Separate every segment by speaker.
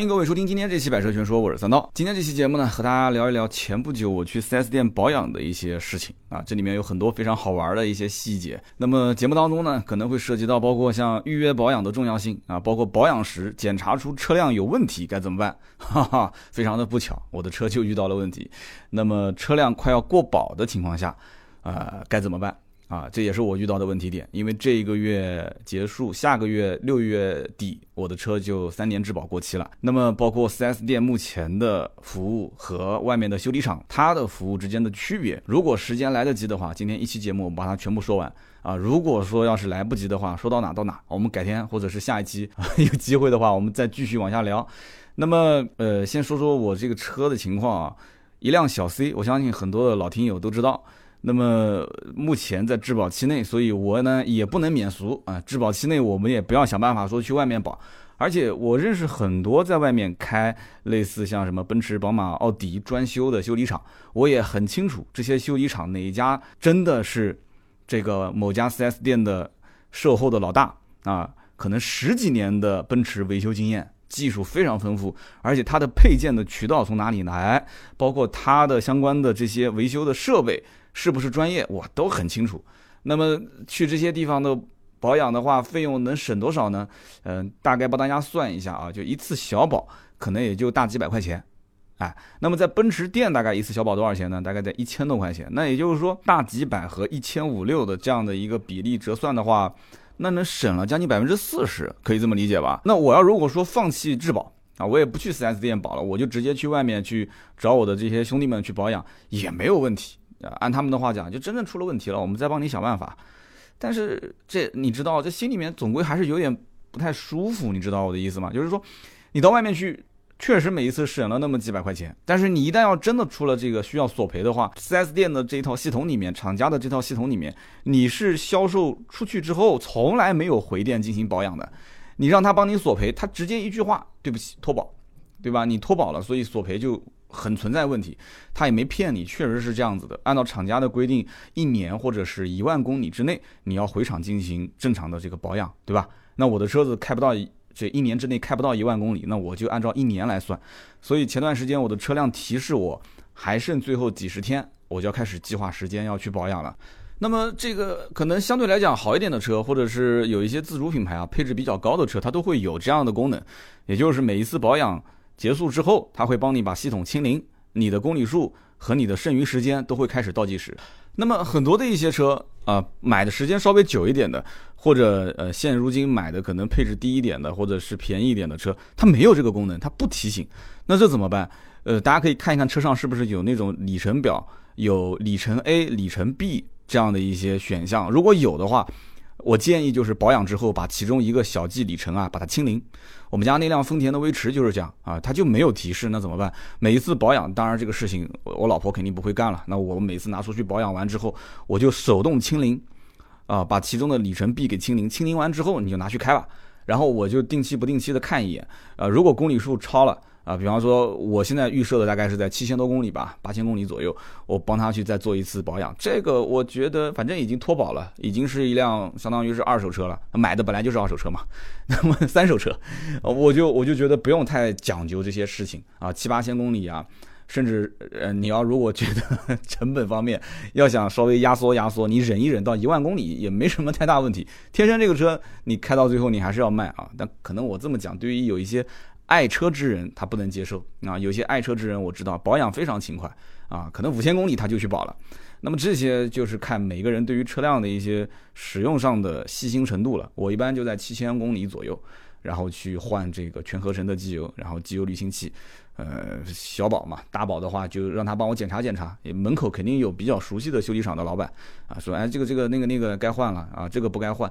Speaker 1: 欢迎各位收听今天这期《百车全说》，我是三刀。今天这期节目呢，和大家聊一聊前不久我去 4S 店保养的一些事情啊，这里面有很多非常好玩的一些细节。那么节目当中呢，可能会涉及到包括像预约保养的重要性啊，包括保养时检查出车辆有问题该怎么办，哈哈，非常的不巧，我的车就遇到了问题。那么车辆快要过保的情况下，呃，该怎么办？啊，这也是我遇到的问题点，因为这一个月结束，下个月六月底，我的车就三年质保过期了。那么，包括 4S 店目前的服务和外面的修理厂它的服务之间的区别，如果时间来得及的话，今天一期节目我们把它全部说完啊。如果说要是来不及的话，说到哪到哪，我们改天或者是下一期 有机会的话，我们再继续往下聊。那么，呃，先说说我这个车的情况啊，一辆小 C，我相信很多的老听友都知道。那么目前在质保期内，所以我呢也不能免俗啊。质保期内，我们也不要想办法说去外面保。而且我认识很多在外面开类似像什么奔驰、宝马、奥迪专修的修理厂，我也很清楚这些修理厂哪一家真的是这个某家 4S 店的售后的老大啊，可能十几年的奔驰维修经验，技术非常丰富，而且它的配件的渠道从哪里来，包括它的相关的这些维修的设备。是不是专业，我都很清楚。那么去这些地方的保养的话，费用能省多少呢？嗯，大概帮大家算一下啊，就一次小保可能也就大几百块钱，哎，那么在奔驰店大概一次小保多少钱呢？大概在一千多块钱。那也就是说，大几百和一千五六的这样的一个比例折算的话，那能省了将近百分之四十，可以这么理解吧？那我要如果说放弃质保啊，我也不去 4S 店保了，我就直接去外面去找我的这些兄弟们去保养，也没有问题。按他们的话讲，就真正出了问题了，我们再帮你想办法。但是这你知道，这心里面总归还是有点不太舒服，你知道我的意思吗？就是说，你到外面去，确实每一次省了那么几百块钱，但是你一旦要真的出了这个需要索赔的话，4S 店的这一套系统里面，厂家的这套系统里面，你是销售出去之后从来没有回店进行保养的，你让他帮你索赔，他直接一句话，对不起，脱保，对吧？你脱保了，所以索赔就。很存在问题，他也没骗你，确实是这样子的。按照厂家的规定，一年或者是一万公里之内，你要回厂进行正常的这个保养，对吧？那我的车子开不到这一年之内开不到一万公里，那我就按照一年来算。所以前段时间我的车辆提示我还剩最后几十天，我就要开始计划时间要去保养了。那么这个可能相对来讲好一点的车，或者是有一些自主品牌啊，配置比较高的车，它都会有这样的功能，也就是每一次保养。结束之后，他会帮你把系统清零，你的公里数和你的剩余时间都会开始倒计时。那么很多的一些车啊，买的时间稍微久一点的，或者呃现如今买的可能配置低一点的，或者是便宜一点的车，它没有这个功能，它不提醒。那这怎么办？呃，大家可以看一看车上是不是有那种里程表，有里程 A、里程 B 这样的一些选项。如果有的话，我建议就是保养之后把其中一个小计里程啊把它清零。我们家那辆丰田的威驰就是这样啊，它就没有提示，那怎么办？每一次保养，当然这个事情我我老婆肯定不会干了。那我每次拿出去保养完之后，我就手动清零，啊，把其中的里程币给清零。清零完之后，你就拿去开吧。然后我就定期不定期的看一眼，啊，如果公里数超了。啊，比方说，我现在预设的大概是在七千多公里吧，八千公里左右，我帮他去再做一次保养。这个我觉得反正已经脱保了，已经是一辆相当于是二手车了，买的本来就是二手车嘛。那么三手车，我就我就觉得不用太讲究这些事情啊，七八千公里啊，甚至呃，你要如果觉得 成本方面要想稍微压缩压缩，你忍一忍到一万公里也没什么太大问题。天生这个车你开到最后你还是要卖啊，但可能我这么讲，对于有一些。爱车之人他不能接受啊，有些爱车之人我知道保养非常勤快啊，可能五千公里他就去保了。那么这些就是看每个人对于车辆的一些使用上的细心程度了。我一般就在七千公里左右，然后去换这个全合成的机油，然后机油滤清器。呃，小保嘛，大保的话就让他帮我检查检查。门口肯定有比较熟悉的修理厂的老板啊，说哎这个这个那个那个该换了啊，这个不该换。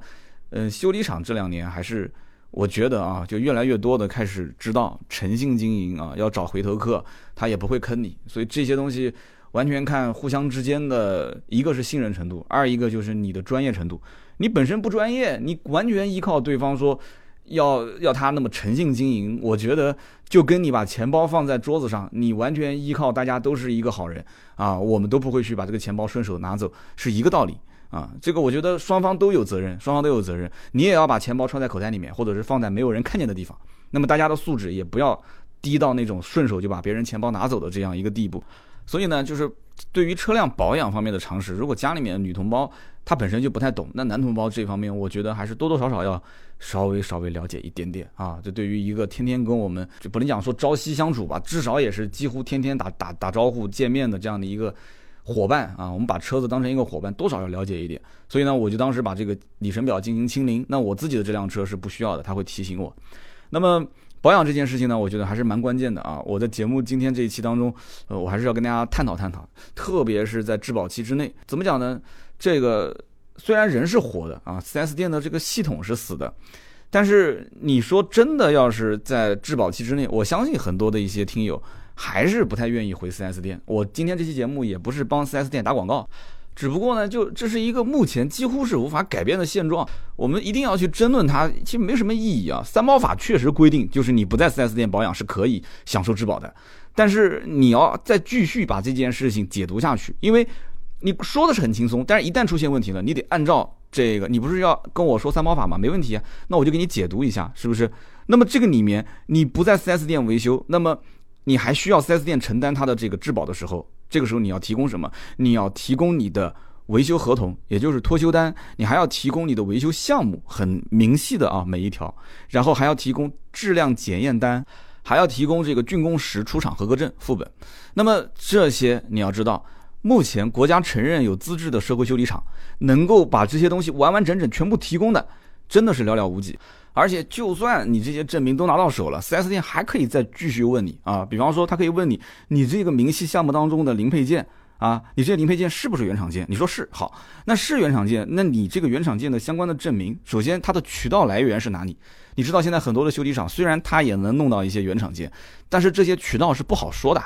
Speaker 1: 嗯，修理厂这两年还是。我觉得啊，就越来越多的开始知道诚信经营啊，要找回头客，他也不会坑你。所以这些东西完全看互相之间的一个是信任程度，二一个就是你的专业程度。你本身不专业，你完全依靠对方说要要他那么诚信经营，我觉得就跟你把钱包放在桌子上，你完全依靠大家都是一个好人啊，我们都不会去把这个钱包顺手拿走，是一个道理。啊，这个我觉得双方都有责任，双方都有责任。你也要把钱包揣在口袋里面，或者是放在没有人看见的地方。那么大家的素质也不要低到那种顺手就把别人钱包拿走的这样一个地步。所以呢，就是对于车辆保养方面的常识，如果家里面女同胞她本身就不太懂，那男同胞这方面，我觉得还是多多少少要稍微稍微了解一点点啊。这对于一个天天跟我们就不能讲说朝夕相处吧，至少也是几乎天天打打打招呼见面的这样的一个伙伴啊。我们把车子当成一个伙伴，多少要了解一点。所以呢，我就当时把这个里程表进行清零。那我自己的这辆车是不需要的，他会提醒我。那么。保养这件事情呢，我觉得还是蛮关键的啊！我的节目今天这一期当中，呃，我还是要跟大家探讨探讨，特别是在质保期之内，怎么讲呢？这个虽然人是活的啊，4S 店的这个系统是死的，但是你说真的，要是在质保期之内，我相信很多的一些听友还是不太愿意回 4S 店。我今天这期节目也不是帮 4S 店打广告。只不过呢，就这是一个目前几乎是无法改变的现状，我们一定要去争论它，其实没什么意义啊。三包法确实规定，就是你不在 4S 店保养是可以享受质保的，但是你要再继续把这件事情解读下去，因为你说的是很轻松，但是一旦出现问题了，你得按照这个，你不是要跟我说三包法吗？没问题啊，那我就给你解读一下，是不是？那么这个里面你不在 4S 店维修，那么你还需要 4S 店承担它的这个质保的时候。这个时候你要提供什么？你要提供你的维修合同，也就是脱修单，你还要提供你的维修项目，很明细的啊，每一条，然后还要提供质量检验单，还要提供这个竣工时出厂合格证副本。那么这些你要知道，目前国家承认有资质的社会修理厂，能够把这些东西完完整整全部提供的，真的是寥寥无几。而且，就算你这些证明都拿到手了，4S 店还可以再继续问你啊。比方说，他可以问你，你这个明细项目当中的零配件啊，你这些零配件是不是原厂件？你说是，好，那是原厂件，那你这个原厂件的相关的证明，首先它的渠道来源是哪里？你知道现在很多的修理厂，虽然他也能弄到一些原厂件，但是这些渠道是不好说的，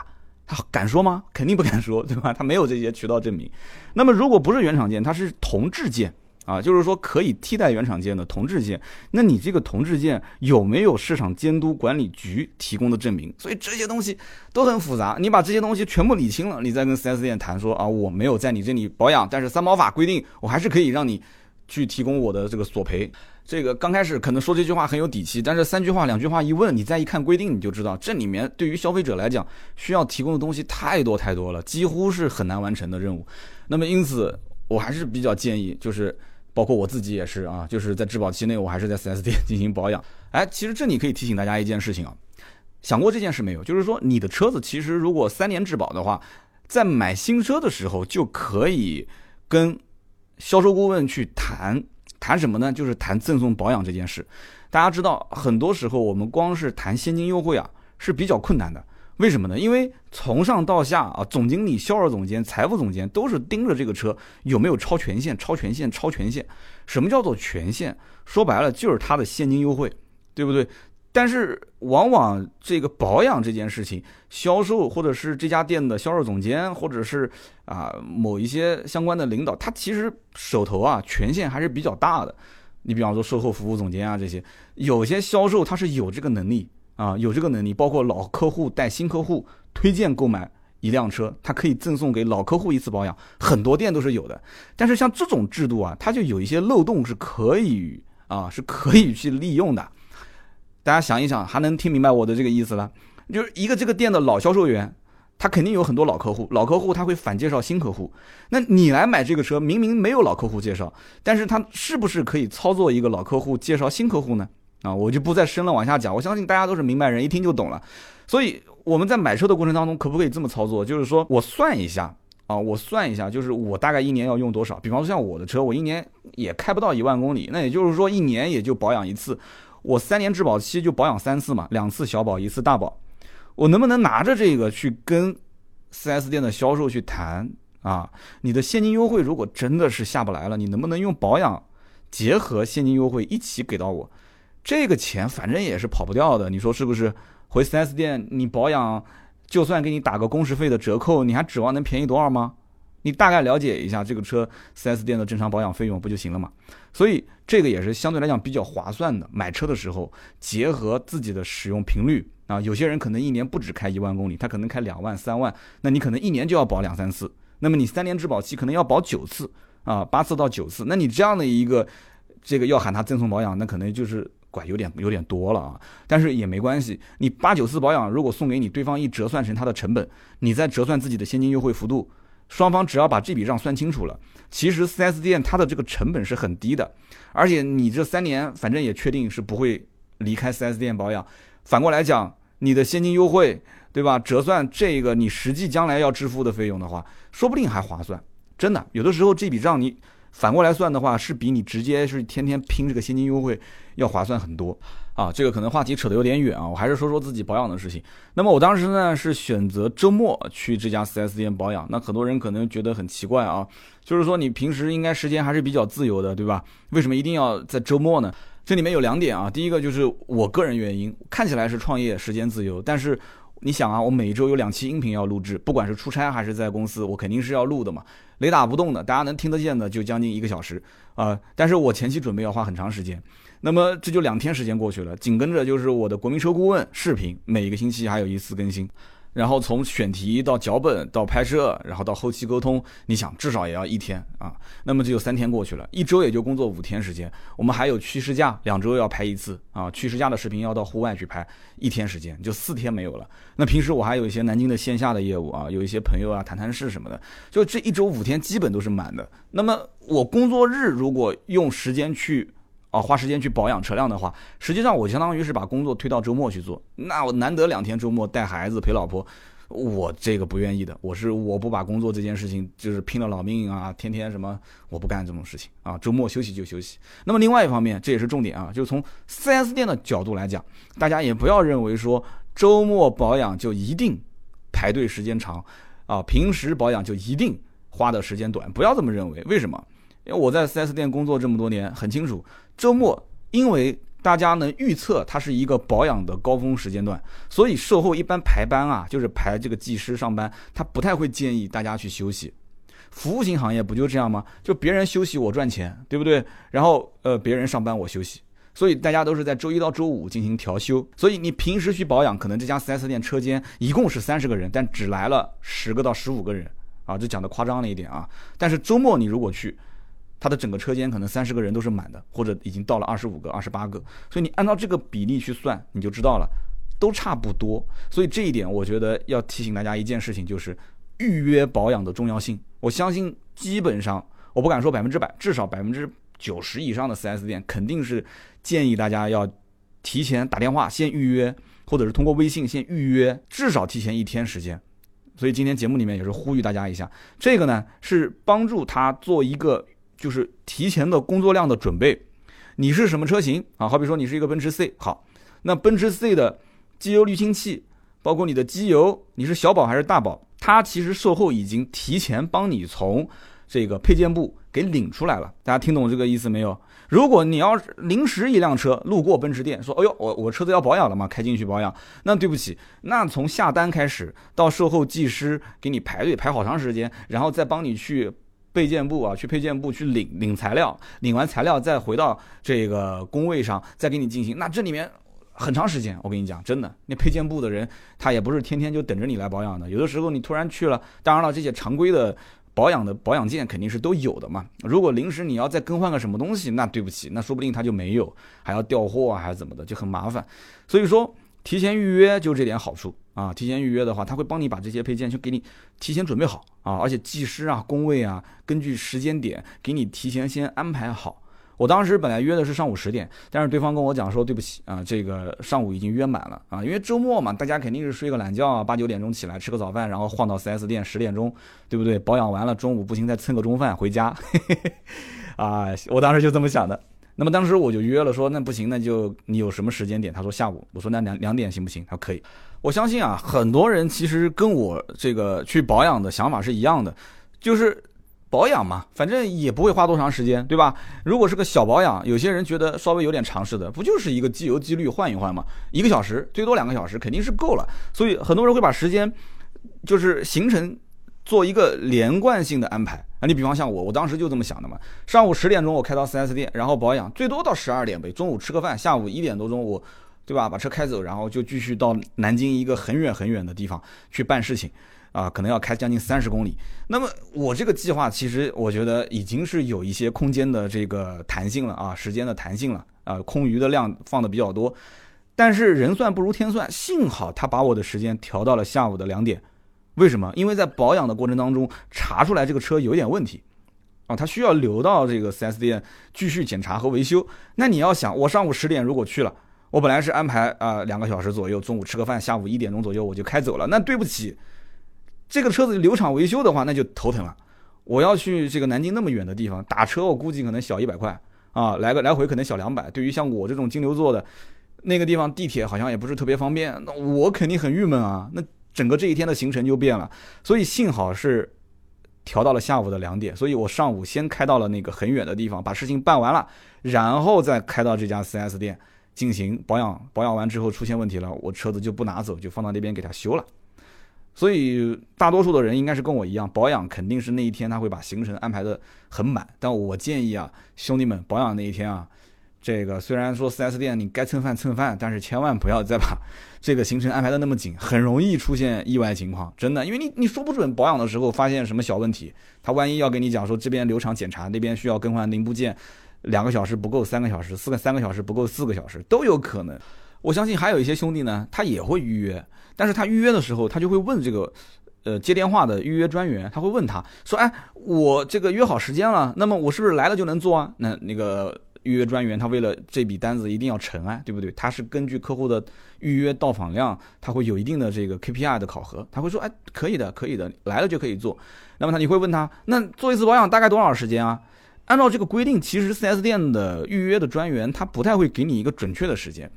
Speaker 1: 他敢说吗？肯定不敢说，对吧？他没有这些渠道证明。那么，如果不是原厂件，它是同质件。啊，就是说可以替代原厂件的同质件，那你这个同质件有没有市场监督管理局提供的证明？所以这些东西都很复杂，你把这些东西全部理清了，你再跟 4S 店谈说啊，我没有在你这里保养，但是三包法规定我还是可以让你去提供我的这个索赔。这个刚开始可能说这句话很有底气，但是三句话两句话一问，你再一看规定，你就知道这里面对于消费者来讲需要提供的东西太多太多了，几乎是很难完成的任务。那么因此，我还是比较建议就是。包括我自己也是啊，就是在质保期内，我还是在 4S 店 进行保养。哎，其实这里可以提醒大家一件事情啊，想过这件事没有？就是说你的车子其实如果三年质保的话，在买新车的时候就可以跟销售顾问去谈谈什么呢？就是谈赠送保养这件事。大家知道，很多时候我们光是谈现金优惠啊是比较困难的。为什么呢？因为从上到下啊，总经理、销售总监、财务总监都是盯着这个车有没有超权限、超权限、超权限。什么叫做权限？说白了就是它的现金优惠，对不对？但是往往这个保养这件事情，销售或者是这家店的销售总监，或者是啊某一些相关的领导，他其实手头啊权限还是比较大的。你比方说售后服务总监啊这些，有些销售他是有这个能力。啊，有这个能力，包括老客户带新客户推荐购买一辆车，它可以赠送给老客户一次保养，很多店都是有的。但是像这种制度啊，它就有一些漏洞是可以啊，是可以去利用的。大家想一想，还能听明白我的这个意思了？就是一个这个店的老销售员，他肯定有很多老客户，老客户他会反介绍新客户。那你来买这个车，明明没有老客户介绍，但是他是不是可以操作一个老客户介绍新客户呢？啊，我就不再深了往下讲，我相信大家都是明白人，一听就懂了。所以我们在买车的过程当中，可不可以这么操作？就是说我算一下啊，我算一下，就是我大概一年要用多少？比方说像我的车，我一年也开不到一万公里，那也就是说一年也就保养一次，我三年质保期就保养三次嘛，两次小保，一次大保。我能不能拿着这个去跟 4S 店的销售去谈啊？你的现金优惠如果真的是下不来了，你能不能用保养结合现金优惠一起给到我？这个钱反正也是跑不掉的，你说是不是？回 4S 店你保养，就算给你打个工时费的折扣，你还指望能便宜多少吗？你大概了解一下这个车 4S 店的正常保养费用不就行了嘛？所以这个也是相对来讲比较划算的。买车的时候结合自己的使用频率啊，有些人可能一年不止开一万公里，他可能开两万、三万，那你可能一年就要保两三次。那么你三年质保期可能要保九次啊，八次到九次，那你这样的一个这个要喊他赠送保养，那可能就是。怪有点有点多了啊。但是也没关系，你八九次保养如果送给你，对方一折算成它的成本，你再折算自己的现金优惠幅度，双方只要把这笔账算清楚了，其实 4S 店它的这个成本是很低的，而且你这三年反正也确定是不会离开 4S 店保养。反过来讲，你的现金优惠，对吧？折算这个你实际将来要支付的费用的话，说不定还划算。真的，有的时候这笔账你反过来算的话，是比你直接是天天拼这个现金优惠要划算很多啊。这个可能话题扯得有点远啊，我还是说说自己保养的事情。那么我当时呢是选择周末去这家 4S 店保养，那很多人可能觉得很奇怪啊，就是说你平时应该时间还是比较自由的，对吧？为什么一定要在周末呢？这里面有两点啊，第一个就是我个人原因，看起来是创业时间自由，但是你想啊，我每周有两期音频要录制，不管是出差还是在公司，我肯定是要录的嘛，雷打不动的，大家能听得见的就将近一个小时啊，但是我前期准备要花很长时间，那么这就两天时间过去了，紧跟着就是我的国民车顾问视频，每一个星期还有一次更新。然后从选题到脚本到拍摄，然后到后期沟通，你想至少也要一天啊。那么就有三天过去了，一周也就工作五天时间。我们还有去试驾，两周要拍一次啊。去试驾的视频要到户外去拍，一天时间就四天没有了。那平时我还有一些南京的线下的业务啊，有一些朋友啊谈谈事什么的，就这一周五天基本都是满的。那么我工作日如果用时间去。啊，花时间去保养车辆的话，实际上我相当于是把工作推到周末去做。那我难得两天周末带孩子陪老婆，我这个不愿意的。我是我不把工作这件事情就是拼了老命啊，天天什么我不干这种事情啊。周末休息就休息。那么另外一方面，这也是重点啊，就从 4S 店的角度来讲，大家也不要认为说周末保养就一定排队时间长啊，平时保养就一定花的时间短，不要这么认为。为什么？因为我在 4S 店工作这么多年，很清楚，周末因为大家能预测它是一个保养的高峰时间段，所以售后一般排班啊，就是排这个技师上班，他不太会建议大家去休息。服务型行业不就这样吗？就别人休息我赚钱，对不对？然后呃，别人上班我休息，所以大家都是在周一到周五进行调休。所以你平时去保养，可能这家 4S 店车间一共是三十个人，但只来了十个到十五个人啊，这讲的夸张了一点啊。但是周末你如果去，它的整个车间可能三十个人都是满的，或者已经到了二十五个、二十八个，所以你按照这个比例去算，你就知道了，都差不多。所以这一点，我觉得要提醒大家一件事情，就是预约保养的重要性。我相信，基本上我不敢说百分之百，至少百分之九十以上的 4S 店肯定是建议大家要提前打电话先预约，或者是通过微信先预约，至少提前一天时间。所以今天节目里面也是呼吁大家一下，这个呢是帮助他做一个。就是提前的工作量的准备，你是什么车型啊？好比说你是一个奔驰 C，好，那奔驰 C 的机油滤清器，包括你的机油，你是小保还是大保？它其实售后已经提前帮你从这个配件部给领出来了。大家听懂这个意思没有？如果你要临时一辆车路过奔驰店，说，哎呦，我我车子要保养了嘛，开进去保养，那对不起，那从下单开始到售后技师给你排队排好长时间，然后再帮你去。配件部啊，去配件部去领领材料，领完材料再回到这个工位上，再给你进行。那这里面很长时间，我跟你讲，真的，那配件部的人他也不是天天就等着你来保养的。有的时候你突然去了，当然了，这些常规的保养的保养件肯定是都有的嘛。如果临时你要再更换个什么东西，那对不起，那说不定他就没有，还要调货啊，还是怎么的，就很麻烦。所以说。提前预约就这点好处啊！提前预约的话，他会帮你把这些配件就给你提前准备好啊，而且技师啊、工位啊，根据时间点给你提前先安排好。我当时本来约的是上午十点，但是对方跟我讲说对不起啊，这个上午已经约满了啊，因为周末嘛，大家肯定是睡个懒觉啊，八九点钟起来吃个早饭，然后晃到 4S 店十点钟，对不对？保养完了，中午不行再蹭个中饭回家。啊，我当时就这么想的。那么当时我就约了，说那不行，那就你有什么时间点？他说下午。我说那两两点行不行？他说可以。我相信啊，很多人其实跟我这个去保养的想法是一样的，就是保养嘛，反正也不会花多长时间，对吧？如果是个小保养，有些人觉得稍微有点常识的，不就是一个机油机滤换一换嘛，一个小时最多两个小时肯定是够了。所以很多人会把时间就是形成。做一个连贯性的安排啊，你比方像我，我当时就这么想的嘛。上午十点钟我开到 4S 店，然后保养，最多到十二点呗。中午吃个饭，下午一点多钟我，对吧？把车开走，然后就继续到南京一个很远很远的地方去办事情。啊，可能要开将近三十公里。那么我这个计划其实我觉得已经是有一些空间的这个弹性了啊，时间的弹性了啊，空余的量放的比较多。但是人算不如天算，幸好他把我的时间调到了下午的两点。为什么？因为在保养的过程当中查出来这个车有点问题，啊，它需要留到这个 4S 店继续检查和维修。那你要想，我上午十点如果去了，我本来是安排啊两个小时左右，中午吃个饭，下午一点钟左右我就开走了。那对不起，这个车子留厂维修的话，那就头疼了。我要去这个南京那么远的地方打车，我估计可能小一百块啊，来个来回可能小两百。对于像我这种金牛座的，那个地方地铁好像也不是特别方便，那我肯定很郁闷啊。那。整个这一天的行程就变了，所以幸好是调到了下午的两点，所以我上午先开到了那个很远的地方，把事情办完了，然后再开到这家 4S 店进行保养。保养完之后出现问题了，我车子就不拿走，就放到那边给他修了。所以大多数的人应该是跟我一样，保养肯定是那一天他会把行程安排的很满。但我建议啊，兄弟们，保养那一天啊。这个虽然说 4S 店你该蹭饭蹭饭，但是千万不要再把 这个行程安排的那么紧，很容易出现意外情况。真的，因为你你说不准保养的时候发现什么小问题，他万一要跟你讲说这边流厂检查，那边需要更换零部件，两个小时不够三个小时，四个三个小时不够四个小时都有可能。我相信还有一些兄弟呢，他也会预约，但是他预约的时候他就会问这个呃接电话的预约专员，他会问他说，哎，我这个约好时间了，那么我是不是来了就能做啊？那那个。预约专员他为了这笔单子一定要成啊，对不对？他是根据客户的预约到访量，他会有一定的这个 KPI 的考核，他会说，哎，可以的，可以的，来了就可以做。那么他你会问他，那做一次保养大概多少时间啊？按照这个规定，其实 4S 店的预约的专员他不太会给你一个准确的时间，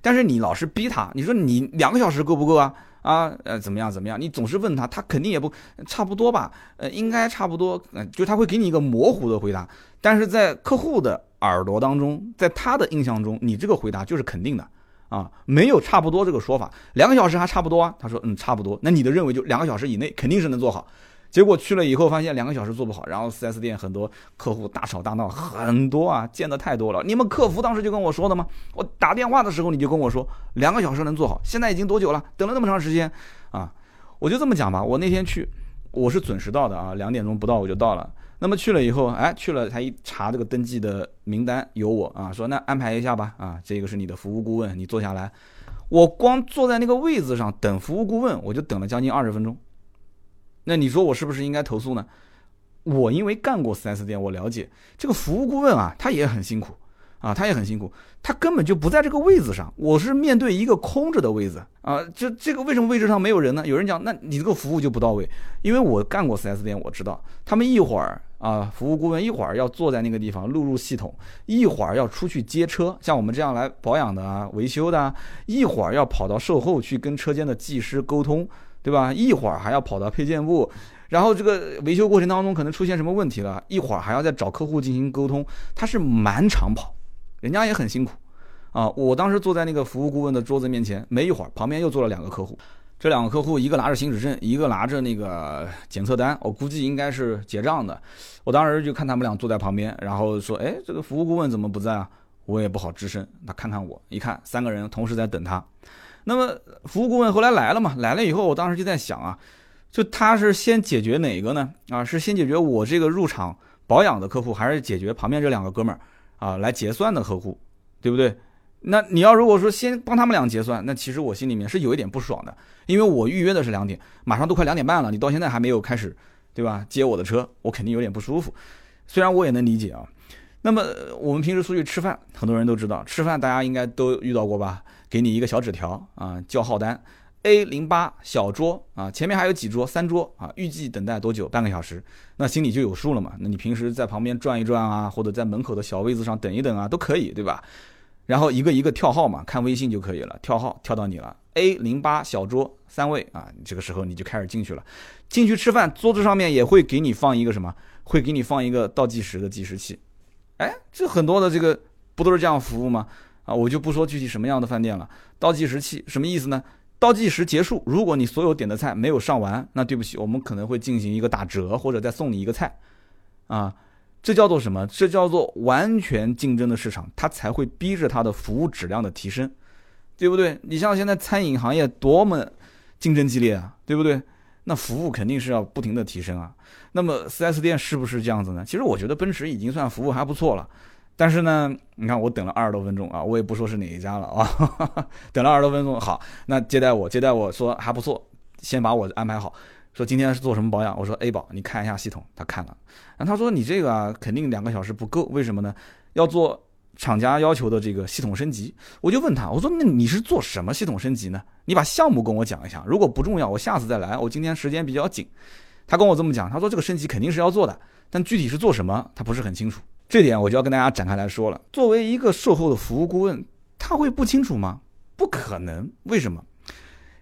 Speaker 1: 但是你老是逼他，你说你两个小时够不够啊？啊，呃，怎么样怎么样？你总是问他，他肯定也不差不多吧？呃，应该差不多，嗯，就他会给你一个模糊的回答，但是在客户的。耳朵当中，在他的印象中，你这个回答就是肯定的啊，没有差不多这个说法。两个小时还差不多啊？他说，嗯，差不多。那你的认为就两个小时以内肯定是能做好。结果去了以后发现两个小时做不好，然后 4S 店很多客户大吵大闹，很多啊，见的太多了。你们客服当时就跟我说的吗？我打电话的时候你就跟我说两个小时能做好，现在已经多久了？等了那么长时间啊？我就这么讲吧，我那天去，我是准时到的啊，两点钟不到我就到了。那么去了以后，哎，去了他一查这个登记的名单有我啊，说那安排一下吧啊，这个是你的服务顾问，你坐下来。我光坐在那个位子上等服务顾问，我就等了将近二十分钟。那你说我是不是应该投诉呢？我因为干过 4S 店，我了解这个服务顾问啊，他也很辛苦。啊，他也很辛苦，他根本就不在这个位子上，我是面对一个空着的位子啊，就这个为什么位置上没有人呢？有人讲，那你这个服务就不到位，因为我干过 4S 店，我知道他们一会儿啊，服务顾问一会儿要坐在那个地方录入系统，一会儿要出去接车，像我们这样来保养的啊、维修的啊，一会儿要跑到售后去跟车间的技师沟通，对吧？一会儿还要跑到配件部，然后这个维修过程当中可能出现什么问题了，一会儿还要再找客户进行沟通，他是满场跑。人家也很辛苦，啊！我当时坐在那个服务顾问的桌子面前，没一会儿，旁边又坐了两个客户。这两个客户，一个拿着行驶证，一个拿着那个检测单，我估计应该是结账的。我当时就看他们俩坐在旁边，然后说：“哎，这个服务顾问怎么不在啊？”我也不好吱声。他看看我，一看三个人同时在等他。那么服务顾问后来来了嘛？来了以后，我当时就在想啊，就他是先解决哪个呢？啊，是先解决我这个入场保养的客户，还是解决旁边这两个哥们儿？啊，来结算的客户，对不对？那你要如果说先帮他们俩结算，那其实我心里面是有一点不爽的，因为我预约的是两点，马上都快两点半了，你到现在还没有开始，对吧？接我的车，我肯定有点不舒服。虽然我也能理解啊。那么我们平时出去吃饭，很多人都知道，吃饭大家应该都遇到过吧？给你一个小纸条啊，叫号单。A 零八小桌啊，前面还有几桌，三桌啊，预计等待多久？半个小时，那心里就有数了嘛。那你平时在旁边转一转啊，或者在门口的小位子上等一等啊，都可以，对吧？然后一个一个跳号嘛，看微信就可以了，跳号跳到你了。A 零八小桌三位啊，这个时候你就开始进去了。进去吃饭，桌子上面也会给你放一个什么？会给你放一个倒计时的计时器。哎，这很多的这个不都是这样服务吗？啊，我就不说具体什么样的饭店了。倒计时器什么意思呢？倒计时结束，如果你所有点的菜没有上完，那对不起，我们可能会进行一个打折，或者再送你一个菜，啊，这叫做什么？这叫做完全竞争的市场，它才会逼着它的服务质量的提升，对不对？你像现在餐饮行业多么竞争激烈啊，对不对？那服务肯定是要不停的提升啊。那么 4S 店是不是这样子呢？其实我觉得奔驰已经算服务还不错了。但是呢，你看我等了二十多分钟啊，我也不说是哪一家了啊，等了二十多分钟，好，那接待我接待我说还不错，先把我安排好，说今天是做什么保养？我说 A 宝，你看一下系统，他看了，然后他说你这个啊肯定两个小时不够，为什么呢？要做厂家要求的这个系统升级。我就问他，我说那你是做什么系统升级呢？你把项目跟我讲一下，如果不重要，我下次再来。我今天时间比较紧，他跟我这么讲，他说这个升级肯定是要做的，但具体是做什么，他不是很清楚。这点我就要跟大家展开来说了。作为一个售后的服务顾问，他会不清楚吗？不可能。为什么？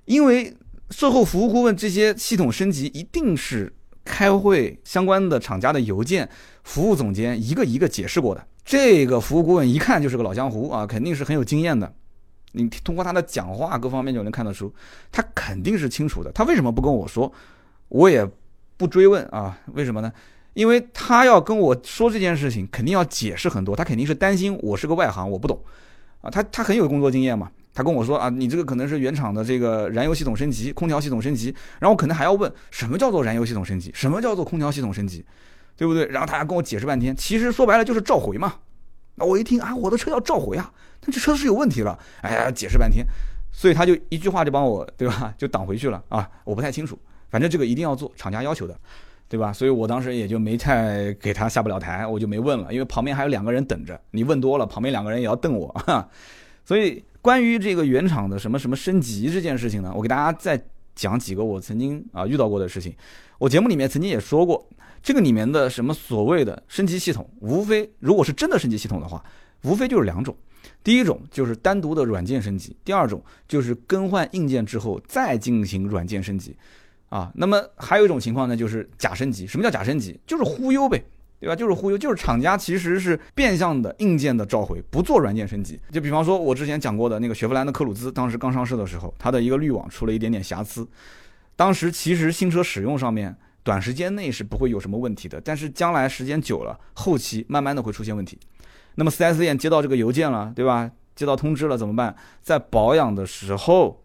Speaker 1: 因为售后服务顾问这些系统升级一定是开会相关的厂家的邮件，服务总监一个一个解释过的。这个服务顾问一看就是个老江湖啊，肯定是很有经验的。你通过他的讲话各方面就能看得出，他肯定是清楚的。他为什么不跟我说？我也不追问啊。为什么呢？因为他要跟我说这件事情，肯定要解释很多，他肯定是担心我是个外行，我不懂，啊，他他很有工作经验嘛，他跟我说啊，你这个可能是原厂的这个燃油系统升级，空调系统升级，然后我可能还要问什么叫做燃油系统升级，什么叫做空调系统升级，对不对？然后他还跟我解释半天，其实说白了就是召回嘛。那我一听啊，我的车要召回啊，那这车是有问题了，哎呀，解释半天，所以他就一句话就帮我，对吧？就挡回去了啊，我不太清楚，反正这个一定要做，厂家要求的。对吧？所以我当时也就没太给他下不了台，我就没问了，因为旁边还有两个人等着。你问多了，旁边两个人也要瞪我。所以关于这个原厂的什么什么升级这件事情呢，我给大家再讲几个我曾经啊遇到过的事情。我节目里面曾经也说过，这个里面的什么所谓的升级系统，无非如果是真的升级系统的话，无非就是两种。第一种就是单独的软件升级，第二种就是更换硬件之后再进行软件升级。啊，那么还有一种情况呢，就是假升级。什么叫假升级？就是忽悠呗，对吧？就是忽悠，就是厂家其实是变相的硬件的召回，不做软件升级。就比方说，我之前讲过的那个雪佛兰的科鲁兹，当时刚上市的时候，它的一个滤网出了一点点瑕疵。当时其实新车使用上面，短时间内是不会有什么问题的，但是将来时间久了，后期慢慢的会出现问题。那么 4S 店接到这个邮件了，对吧？接到通知了怎么办？在保养的时候，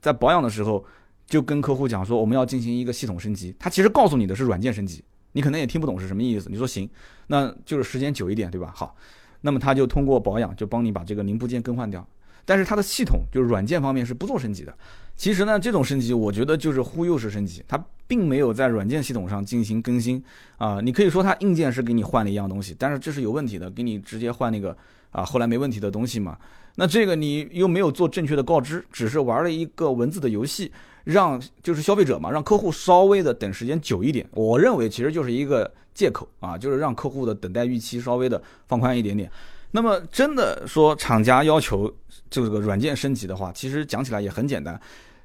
Speaker 1: 在保养的时候。就跟客户讲说我们要进行一个系统升级，他其实告诉你的是软件升级，你可能也听不懂是什么意思。你说行，那就是时间久一点，对吧？好，那么他就通过保养就帮你把这个零部件更换掉，但是它的系统就是软件方面是不做升级的。其实呢，这种升级我觉得就是忽悠式升级，它并没有在软件系统上进行更新啊。你可以说它硬件是给你换了一样东西，但是这是有问题的，给你直接换那个啊后来没问题的东西嘛。那这个你又没有做正确的告知，只是玩了一个文字的游戏。让就是消费者嘛，让客户稍微的等时间久一点，我认为其实就是一个借口啊，就是让客户的等待预期稍微的放宽一点点。那么真的说厂家要求这个软件升级的话，其实讲起来也很简单。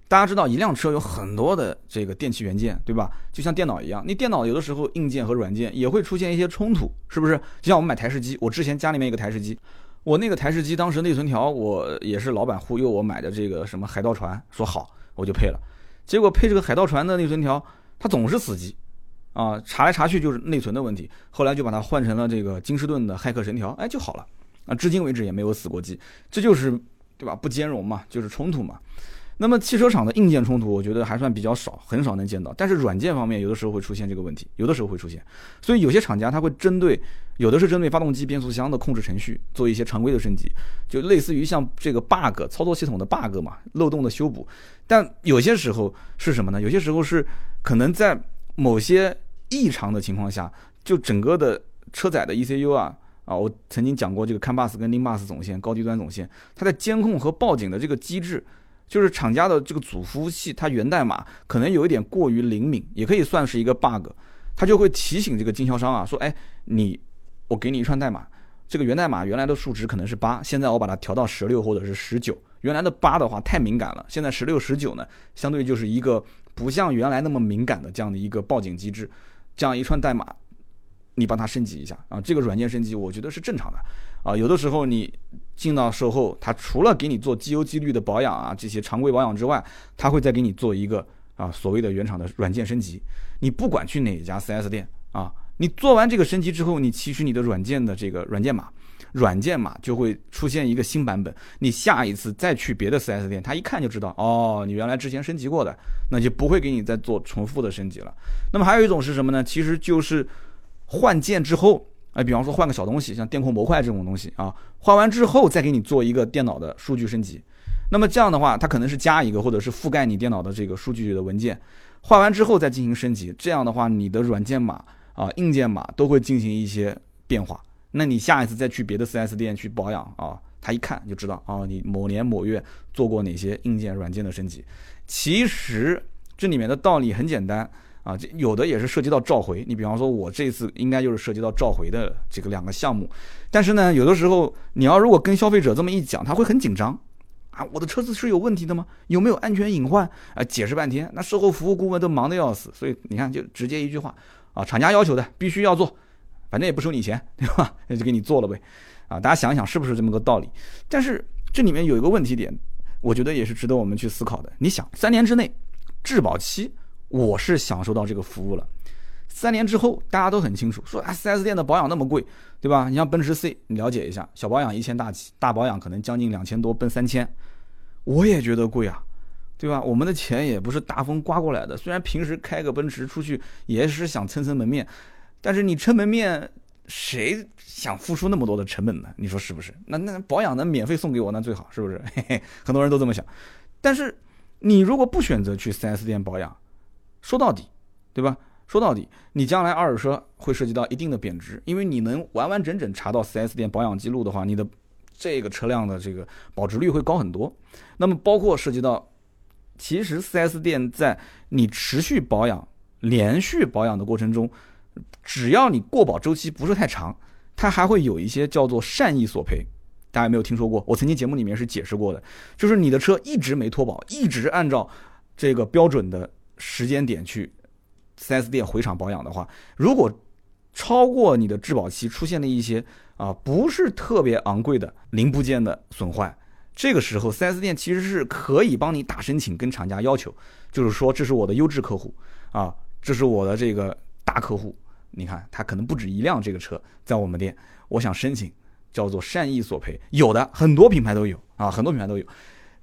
Speaker 1: 大家知道一辆车有很多的这个电器元件，对吧？就像电脑一样，你电脑有的时候硬件和软件也会出现一些冲突，是不是？就像我们买台式机，我之前家里面一个台式机，我那个台式机当时内存条我也是老板忽悠我买的这个什么海盗船，说好。我就配了，结果配这个海盗船的内存条，它总是死机，啊，查来查去就是内存的问题。后来就把它换成了这个金士顿的骇客神条，哎，就好了。啊，至今为止也没有死过机，这就是对吧？不兼容嘛，就是冲突嘛。那么汽车厂的硬件冲突，我觉得还算比较少，很少能见到。但是软件方面，有的时候会出现这个问题，有的时候会出现。所以有些厂家他会针对，有的是针对发动机、变速箱的控制程序做一些常规的升级，就类似于像这个 bug 操作系统的 bug 嘛，漏洞的修补。但有些时候是什么呢？有些时候是可能在某些异常的情况下，就整个的车载的 ECU 啊啊，我曾经讲过这个 CAN bus 跟 LIN bus 总线高低端总线，它在监控和报警的这个机制。就是厂家的这个主服务器，它源代码可能有一点过于灵敏，也可以算是一个 bug，它就会提醒这个经销商啊，说，哎，你，我给你一串代码，这个源代码原来的数值可能是八，现在我把它调到十六或者是十九，原来的八的话太敏感了，现在十六、十九呢，相对就是一个不像原来那么敏感的这样的一个报警机制，这样一串代码，你帮它升级一下啊，这个软件升级我觉得是正常的。啊，有的时候你进到售后，他除了给你做机油机滤的保养啊，这些常规保养之外，他会再给你做一个啊所谓的原厂的软件升级。你不管去哪一家 4S 店啊，你做完这个升级之后，你其实你的软件的这个软件码，软件码就会出现一个新版本。你下一次再去别的 4S 店，他一看就知道，哦，你原来之前升级过的，那就不会给你再做重复的升级了。那么还有一种是什么呢？其实就是换件之后，哎，比方说换个小东西，像电控模块这种东西啊，换完之后再给你做一个电脑的数据升级。那么这样的话，它可能是加一个，或者是覆盖你电脑的这个数据的文件，换完之后再进行升级。这样的话，你的软件码啊、硬件码都会进行一些变化。那你下一次再去别的 4S 店去保养啊，他一看就知道啊，你某年某月做过哪些硬件、软件的升级。其实这里面的道理很简单啊，这有的也是涉及到召回。你比方说，我这次应该就是涉及到召回的这个两个项目。但是呢，有的时候你要如果跟消费者这么一讲，他会很紧张。啊，我的车子是有问题的吗？有没有安全隐患？啊，解释半天，那售后服务顾问都忙得要死。所以你看，就直接一句话啊，厂家要求的必须要做，反正也不收你钱，对吧？那就给你做了呗。啊，大家想一想，是不是这么个道理？但是这里面有一个问题点，我觉得也是值得我们去思考的。你想，三年之内质保期，我是享受到这个服务了。三年之后，大家都很清楚，说啊，4S 店的保养那么贵，对吧？你像奔驰 C，你了解一下，小保养一千大几，大保养可能将近两千多，奔三千。我也觉得贵啊，对吧？我们的钱也不是大风刮过来的。虽然平时开个奔驰出去也是想撑撑门面，但是你撑门面，谁想付出那么多的成本呢？你说是不是？那那保养能免费送给我那最好，是不是？嘿嘿，很多人都这么想。但是你如果不选择去 4S 店保养，说到底，对吧？说到底，你将来二手车会涉及到一定的贬值，因为你能完完整整查到 4S 店保养记录的话，你的。这个车辆的这个保值率会高很多，那么包括涉及到，其实 4S 店在你持续保养、连续保养的过程中，只要你过保周期不是太长，它还会有一些叫做善意索赔。大家有没有听说过？我曾经节目里面是解释过的，就是你的车一直没脱保，一直按照这个标准的时间点去 4S 店回厂保养的话，如果超过你的质保期，出现了一些。啊，不是特别昂贵的零部件的损坏，这个时候 4S 店其实是可以帮你打申请，跟厂家要求，就是说这是我的优质客户啊，这是我的这个大客户，你看他可能不止一辆这个车在我们店，我想申请叫做善意索赔，有的很多品牌都有啊，很多品牌都有。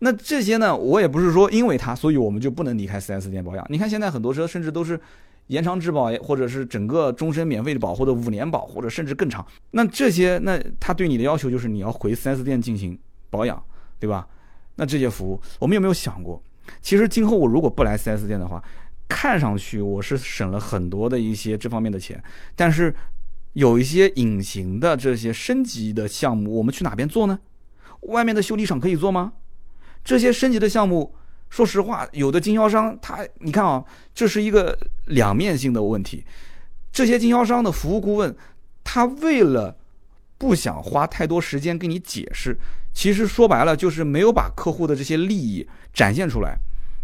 Speaker 1: 那这些呢，我也不是说因为它，所以我们就不能离开 4S 店保养。你看现在很多车甚至都是。延长质保，或者是整个终身免费的保，或者五年保，或者甚至更长。那这些，那他对你的要求就是你要回 4S 店进行保养，对吧？那这些服务，我们有没有想过？其实今后我如果不来 4S 店的话，看上去我是省了很多的一些这方面的钱，但是有一些隐形的这些升级的项目，我们去哪边做呢？外面的修理厂可以做吗？这些升级的项目。说实话，有的经销商他，你看啊，这是一个两面性的问题。这些经销商的服务顾问，他为了不想花太多时间给你解释，其实说白了就是没有把客户的这些利益展现出来。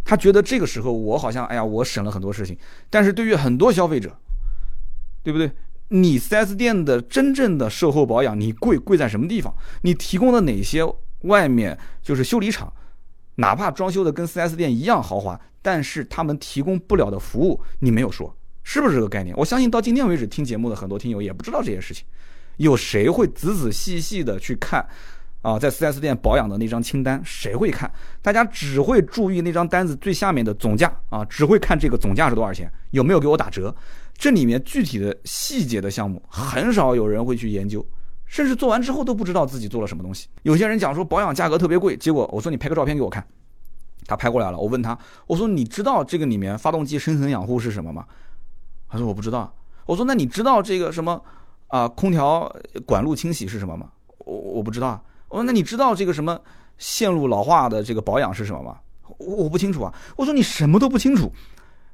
Speaker 1: 他觉得这个时候我好像，哎呀，我省了很多事情。但是对于很多消费者，对不对？你 4S 店的真正的售后保养，你贵贵在什么地方？你提供的哪些外面就是修理厂？哪怕装修的跟 4S 店一样豪华，但是他们提供不了的服务，你没有说，是不是这个概念？我相信到今天为止听节目的很多听友也不知道这些事情。有谁会仔仔细细的去看啊？在 4S 店保养的那张清单，谁会看？大家只会注意那张单子最下面的总价啊，只会看这个总价是多少钱，有没有给我打折？这里面具体的细节的项目，很少有人会去研究。甚至做完之后都不知道自己做了什么东西。有些人讲说保养价格特别贵，结果我说你拍个照片给我看，他拍过来了。我问他，我说你知道这个里面发动机深层养护是什么吗？他说我不知道。我说那你知道这个什么啊空调管路清洗是什么吗？我我不知道。我说那你知道这个什么线路老化的这个保养是什么吗？我我不清楚啊。我说你什么都不清楚，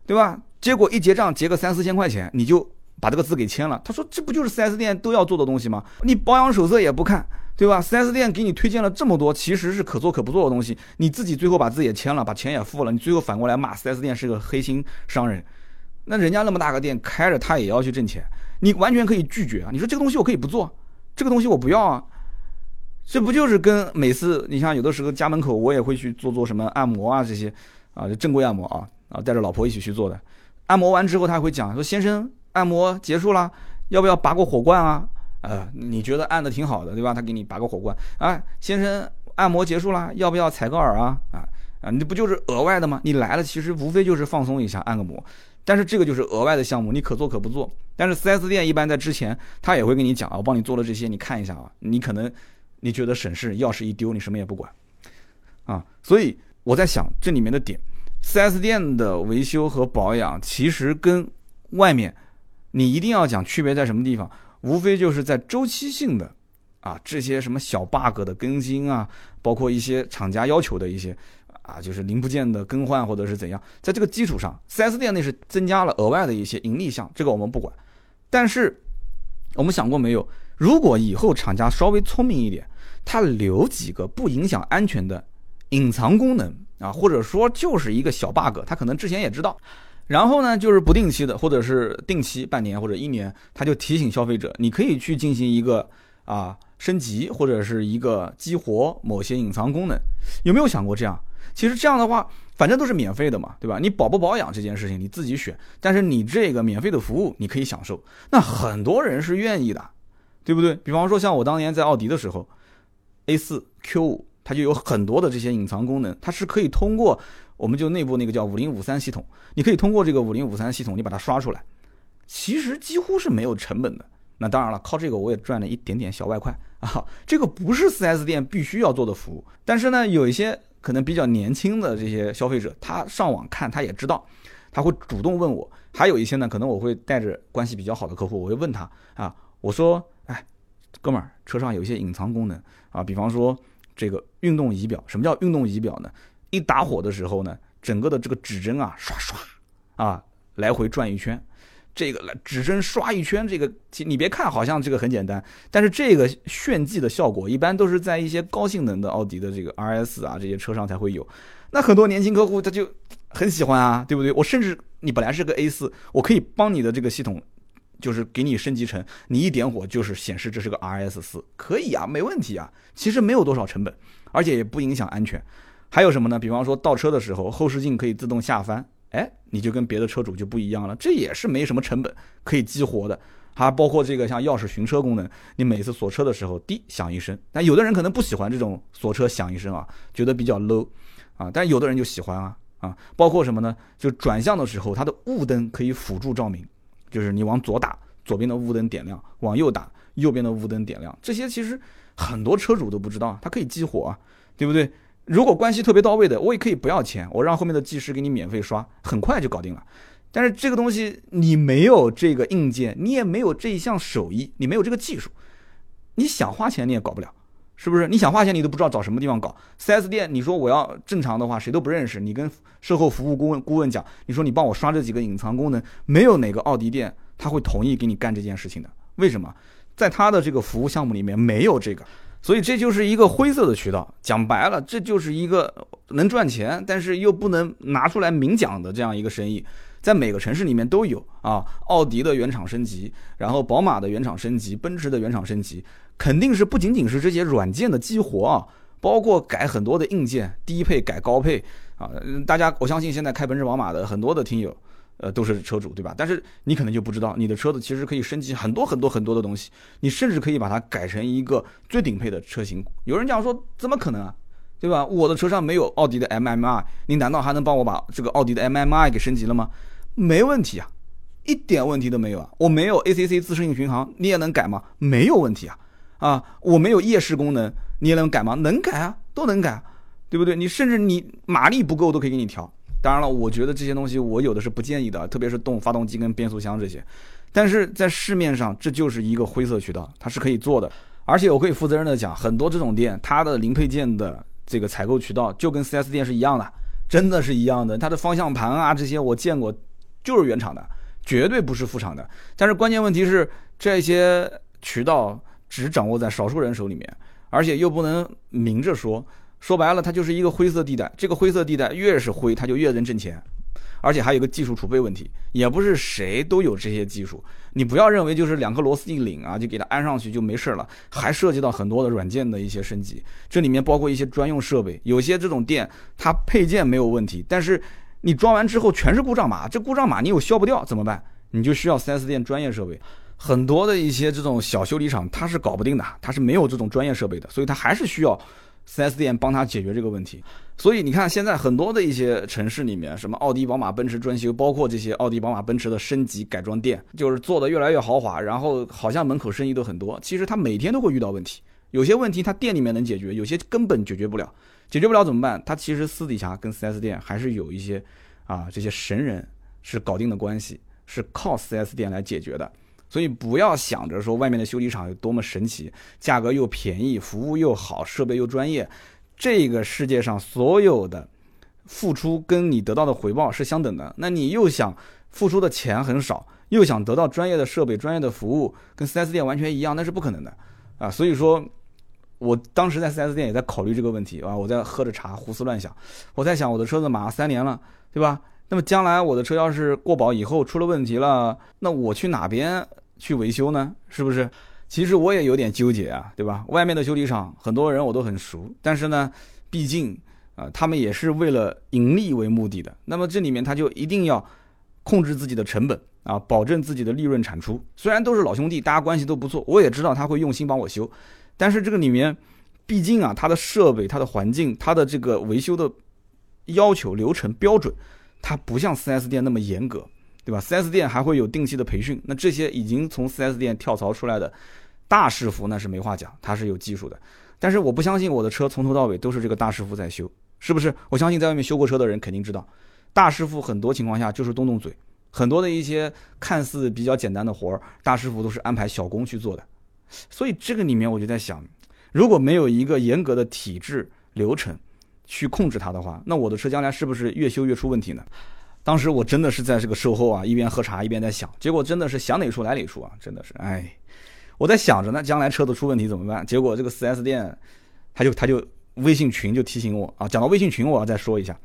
Speaker 1: 对吧？结果一结账结个三四千块钱，你就。把这个字给签了，他说这不就是 4S 店都要做的东西吗？你保养手册也不看，对吧？4S 店给你推荐了这么多，其实是可做可不做的东西，你自己最后把字也签了，把钱也付了，你最后反过来骂 4S 店是个黑心商人，那人家那么大个店开着，他也要去挣钱，你完全可以拒绝啊！你说这个东西我可以不做，这个东西我不要啊，这不就是跟每次你像有的时候家门口我也会去做做什么按摩啊这些啊，就正规按摩啊啊，带着老婆一起去做的，按摩完之后他会讲说先生。按摩结束了，要不要拔个火罐啊？呃，你觉得按的挺好的，对吧？他给你拔个火罐啊，先生，按摩结束了，要不要采个耳啊？啊啊，你不就是额外的吗？你来了，其实无非就是放松一下，按个摩。但是这个就是额外的项目，你可做可不做。但是 4S 店一般在之前，他也会跟你讲啊，我帮你做了这些，你看一下啊，你可能你觉得省事，钥匙一丢，你什么也不管，啊，所以我在想这里面的点，4S 店的维修和保养其实跟外面你一定要讲区别在什么地方。无非就是在周期性的，啊，这些什么小 bug 的更新啊，包括一些厂家要求的一些，啊，就是零部件的更换或者是怎样，在这个基础上，4S 店内是增加了额外的一些盈利项，这个我们不管。但是，我们想过没有，如果以后厂家稍微聪明一点，他留几个不影响安全的隐藏功能啊，或者说就是一个小 bug，他可能之前也知道。然后呢，就是不定期的，或者是定期半年或者一年，他就提醒消费者，你可以去进行一个啊升级，或者是一个激活某些隐藏功能。有没有想过这样？其实这样的话，反正都是免费的嘛，对吧？你保不保养这件事情你自己选，但是你这个免费的服务你可以享受，那很多人是愿意的，对不对？比方说像我当年在奥迪的时候，A4 Q5，它就有很多的这些隐藏功能，它是可以通过。我们就内部那个叫五零五三系统，你可以通过这个五零五三系统，你把它刷出来，其实几乎是没有成本的。那当然了，靠这个我也赚了一点点小外快啊。这个不是 4S 店必须要做的服务，但是呢，有一些可能比较年轻的这些消费者，他上网看他也知道，他会主动问我。还有一些呢，可能我会带着关系比较好的客户，我会问他啊，我说，哎，哥们儿，车上有一些隐藏功能啊，比方说这个运动仪表，什么叫运动仪表呢？一打火的时候呢，整个的这个指针啊，刷刷啊，来回转一圈，这个指针刷一圈，这个你别看好像这个很简单，但是这个炫技的效果一般都是在一些高性能的奥迪的这个 RS 啊这些车上才会有。那很多年轻客户他就很喜欢啊，对不对？我甚至你本来是个 A 四，我可以帮你的这个系统，就是给你升级成你一点火就是显示这是个 RS 四，可以啊，没问题啊。其实没有多少成本，而且也不影响安全。还有什么呢？比方说倒车的时候，后视镜可以自动下翻，哎，你就跟别的车主就不一样了，这也是没什么成本，可以激活的。还包括这个像钥匙寻车功能，你每次锁车的时候，滴响一声。但有的人可能不喜欢这种锁车响一声啊，觉得比较 low 啊，但有的人就喜欢啊啊。包括什么呢？就转向的时候，它的雾灯可以辅助照明，就是你往左打，左边的雾灯点亮；往右打，右边的雾灯点亮。这些其实很多车主都不知道，它可以激活啊，对不对？如果关系特别到位的，我也可以不要钱，我让后面的技师给你免费刷，很快就搞定了。但是这个东西你没有这个硬件，你也没有这一项手艺，你没有这个技术，你想花钱你也搞不了，是不是？你想花钱你都不知道找什么地方搞。4S 店你说我要正常的话，谁都不认识。你跟售后服务顾问顾问讲，你说你帮我刷这几个隐藏功能，没有哪个奥迪店他会同意给你干这件事情的。为什么？在他的这个服务项目里面没有这个。所以这就是一个灰色的渠道，讲白了，这就是一个能赚钱，但是又不能拿出来明讲的这样一个生意，在每个城市里面都有啊。奥迪的原厂升级，然后宝马的原厂升级，奔驰的原厂升级，肯定是不仅仅是这些软件的激活啊，包括改很多的硬件，低配改高配啊。大家我相信现在开奔驰宝马的很多的听友。呃，都是车主对吧？但是你可能就不知道，你的车子其实可以升级很多很多很多的东西，你甚至可以把它改成一个最顶配的车型。有人讲说，怎么可能啊？对吧？我的车上没有奥迪的 MMI，你难道还能帮我把这个奥迪的 MMI 给升级了吗？没问题啊，一点问题都没有啊。我没有 ACC 自适应巡航，你也能改吗？没有问题啊。啊，我没有夜视功能，你也能改吗？能改啊，都能改，对不对？你甚至你马力不够都可以给你调。当然了，我觉得这些东西我有的是不建议的，特别是动发动机跟变速箱这些。但是在市面上，这就是一个灰色渠道，它是可以做的。而且我可以负责任的讲，很多这种店，它的零配件的这个采购渠道就跟 4S 店是一样的，真的是一样的。它的方向盘啊这些我见过，就是原厂的，绝对不是副厂的。但是关键问题是，这些渠道只掌握在少数人手里面，而且又不能明着说。说白了，它就是一个灰色地带。这个灰色地带越是灰，它就越能挣钱，而且还有个技术储备问题，也不是谁都有这些技术。你不要认为就是两颗螺丝一拧啊，就给它安上去就没事了，还涉及到很多的软件的一些升级。这里面包括一些专用设备，有些这种店它配件没有问题，但是你装完之后全是故障码，这故障码你又消不掉怎么办？你就需要 4S 店专业设备。很多的一些这种小修理厂，它是搞不定的，它是没有这种专业设备的，所以它还是需要 4S 店帮他解决这个问题。所以你看，现在很多的一些城市里面，什么奥迪、宝马、奔驰专修，包括这些奥迪、宝马、奔驰的升级改装店，就是做的越来越豪华，然后好像门口生意都很多。其实他每天都会遇到问题，有些问题他店里面能解决，有些根本解决不了。解决不了怎么办？他其实私底下跟 4S 店还是有一些啊这些神人是搞定的关系，是靠 4S 店来解决的。所以不要想着说外面的修理厂有多么神奇，价格又便宜，服务又好，设备又专业。这个世界上所有的付出跟你得到的回报是相等的。那你又想付出的钱很少，又想得到专业的设备、专业的服务，跟 4S 店完全一样，那是不可能的啊！所以说，我当时在 4S 店也在考虑这个问题啊，我在喝着茶胡思乱想，我在想我的车子马上三年了，对吧？那么将来我的车要是过保以后出了问题了，那我去哪边？去维修呢，是不是？其实我也有点纠结啊，对吧？外面的修理厂很多人我都很熟，但是呢，毕竟啊，他们也是为了盈利为目的的。那么这里面他就一定要控制自己的成本啊，保证自己的利润产出。虽然都是老兄弟，大家关系都不错，我也知道他会用心帮我修，但是这个里面，毕竟啊，他的设备、他的环境、他的这个维修的要求流程标准，它不像 4S 店那么严格。对吧？4S 店还会有定期的培训，那这些已经从 4S 店跳槽出来的大师傅，那是没话讲，他是有技术的。但是我不相信我的车从头到尾都是这个大师傅在修，是不是？我相信在外面修过车的人肯定知道，大师傅很多情况下就是动动嘴，很多的一些看似比较简单的活儿，大师傅都是安排小工去做的。所以这个里面我就在想，如果没有一个严格的体制流程去控制它的话，那我的车将来是不是越修越出问题呢？当时我真的是在这个售后啊，一边喝茶一边在想，结果真的是想哪出来哪出啊，真的是，哎，我在想着呢，将来车子出问题怎么办？结果这个 4S 店，他就他就微信群就提醒我啊，讲到微信群我要再说一下，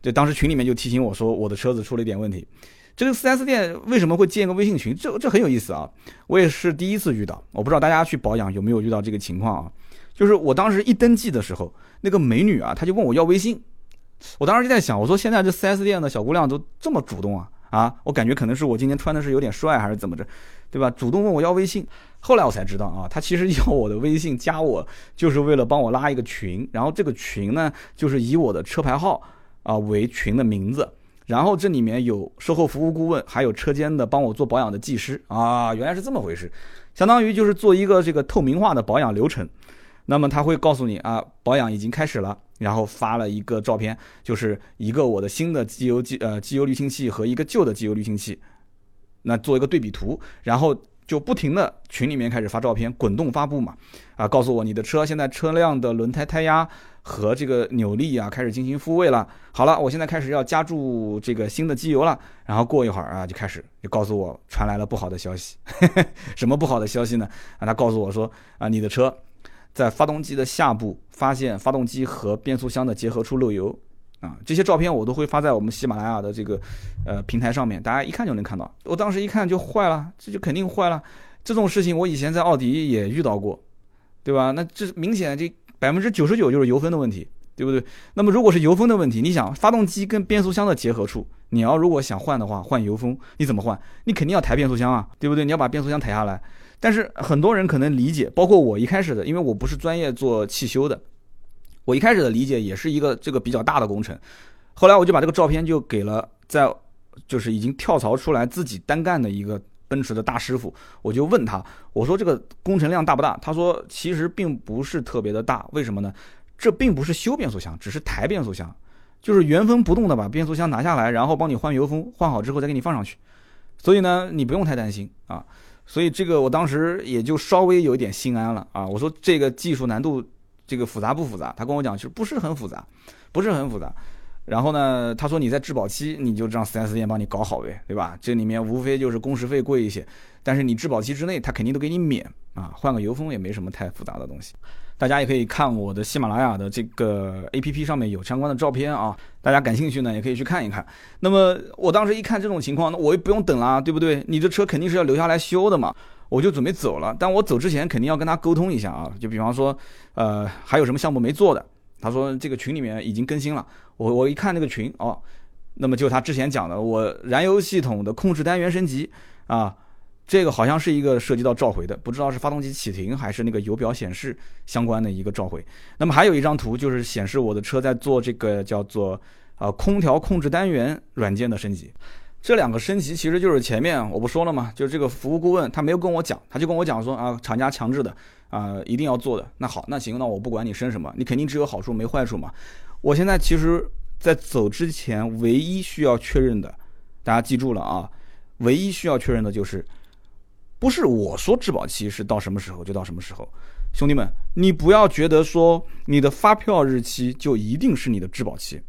Speaker 1: 对，当时群里面就提醒我说我的车子出了一点问题，这个 4S 店为什么会建个微信群？这这很有意思啊，我也是第一次遇到，我不知道大家去保养有没有遇到这个情况啊，就是我当时一登记的时候，那个美女啊，她就问我要微信。我当时就在想，我说现在这 4S 店的小姑娘都这么主动啊啊！我感觉可能是我今天穿的是有点帅，还是怎么着，对吧？主动问我要微信，后来我才知道啊，她其实 要我的微信加我，就是为了帮我拉一个群，然后这个群呢，就是以我的车牌号啊为群的名字，然后这里面有售后服务顾问，还有车间的帮我做保养的技师啊，原来是这么回事，相当于就是做一个这个透明化的保养流程。那么他会告诉你啊，保养已经开始了，然后发了一个照片，就是一个我的新的机油机呃机油滤清器和一个旧的机油滤清器，那做一个对比图，然后就不停的群里面开始发照片，滚动发布嘛，啊，告诉我你的车现在车辆的轮胎胎压和这个扭力啊开始进行复位了，好了，我现在开始要加注这个新的机油了，然后过一会儿啊就开始就告诉我传来了不好的消息，什么不好的消息呢？啊，他告诉我说啊你的车。在发动机的下部发现发动机和变速箱的结合处漏油，啊，这些照片我都会发在我们喜马拉雅的这个呃平台上面，大家一看就能看到。我当时一看就坏了，这就肯定坏了。这种事情我以前在奥迪也遇到过，对吧？那这明显这百分之九十九就是油封的问题，对不对？那么如果是油封的问题，你想发动机跟变速箱的结合处，你要如果想换的话，换油封，你怎么换？你肯定要抬变速箱啊，对不对？你要把变速箱抬下来。但是很多人可能理解，包括我一开始的，因为我不是专业做汽修的，我一开始的理解也是一个这个比较大的工程。后来我就把这个照片就给了在就是已经跳槽出来自己单干的一个奔驰的大师傅，我就问他，我说这个工程量大不大？他说其实并不是特别的大，为什么呢？这并不是修变速箱，只是抬变速箱，就是原封不动的把变速箱拿下来，然后帮你换油封，换好之后再给你放上去。所以呢，你不用太担心啊。所以这个我当时也就稍微有一点心安了啊！我说这个技术难度，这个复杂不复杂？他跟我讲，其实不是很复杂，不是很复杂。然后呢，他说你在质保期你就让 4S 店帮你搞好呗，对吧？这里面无非就是工时费贵一些，但是你质保期之内他肯定都给你免啊，换个油封也没什么太复杂的东西。大家也可以看我的喜马拉雅的这个 A P P 上面有相关的照片啊，大家感兴趣呢也可以去看一看。那么我当时一看这种情况，那我也不用等啦，对不对？你的车肯定是要留下来修的嘛，我就准备走了。但我走之前肯定要跟他沟通一下啊，就比方说，呃，还有什么项目没做的？他说这个群里面已经更新了。我我一看那个群哦，那么就他之前讲的，我燃油系统的控制单元升级啊，这个好像是一个涉及到召回的，不知道是发动机启停还是那个油表显示相关的一个召回。那么还有一张图就是显示我的车在做这个叫做啊空调控制单元软件的升级。这两个升级其实就是前面我不说了吗？就是这个服务顾问他没有跟我讲，他就跟我讲说啊厂家强制的啊一定要做的。那好，那行，那我不管你升什么，你肯定只有好处没坏处嘛。我现在其实。在走之前，唯一需要确认的，大家记住了啊！唯一需要确认的就是，不是我说质保期是到什么时候就到什么时候。兄弟们，你不要觉得说你的发票日期就一定是你的质保期。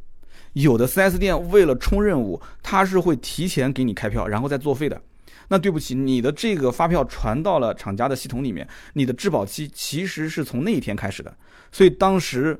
Speaker 1: 有的 4S 店为了冲任务，他是会提前给你开票，然后再作废的。那对不起，你的这个发票传到了厂家的系统里面，你的质保期其实是从那一天开始的。所以当时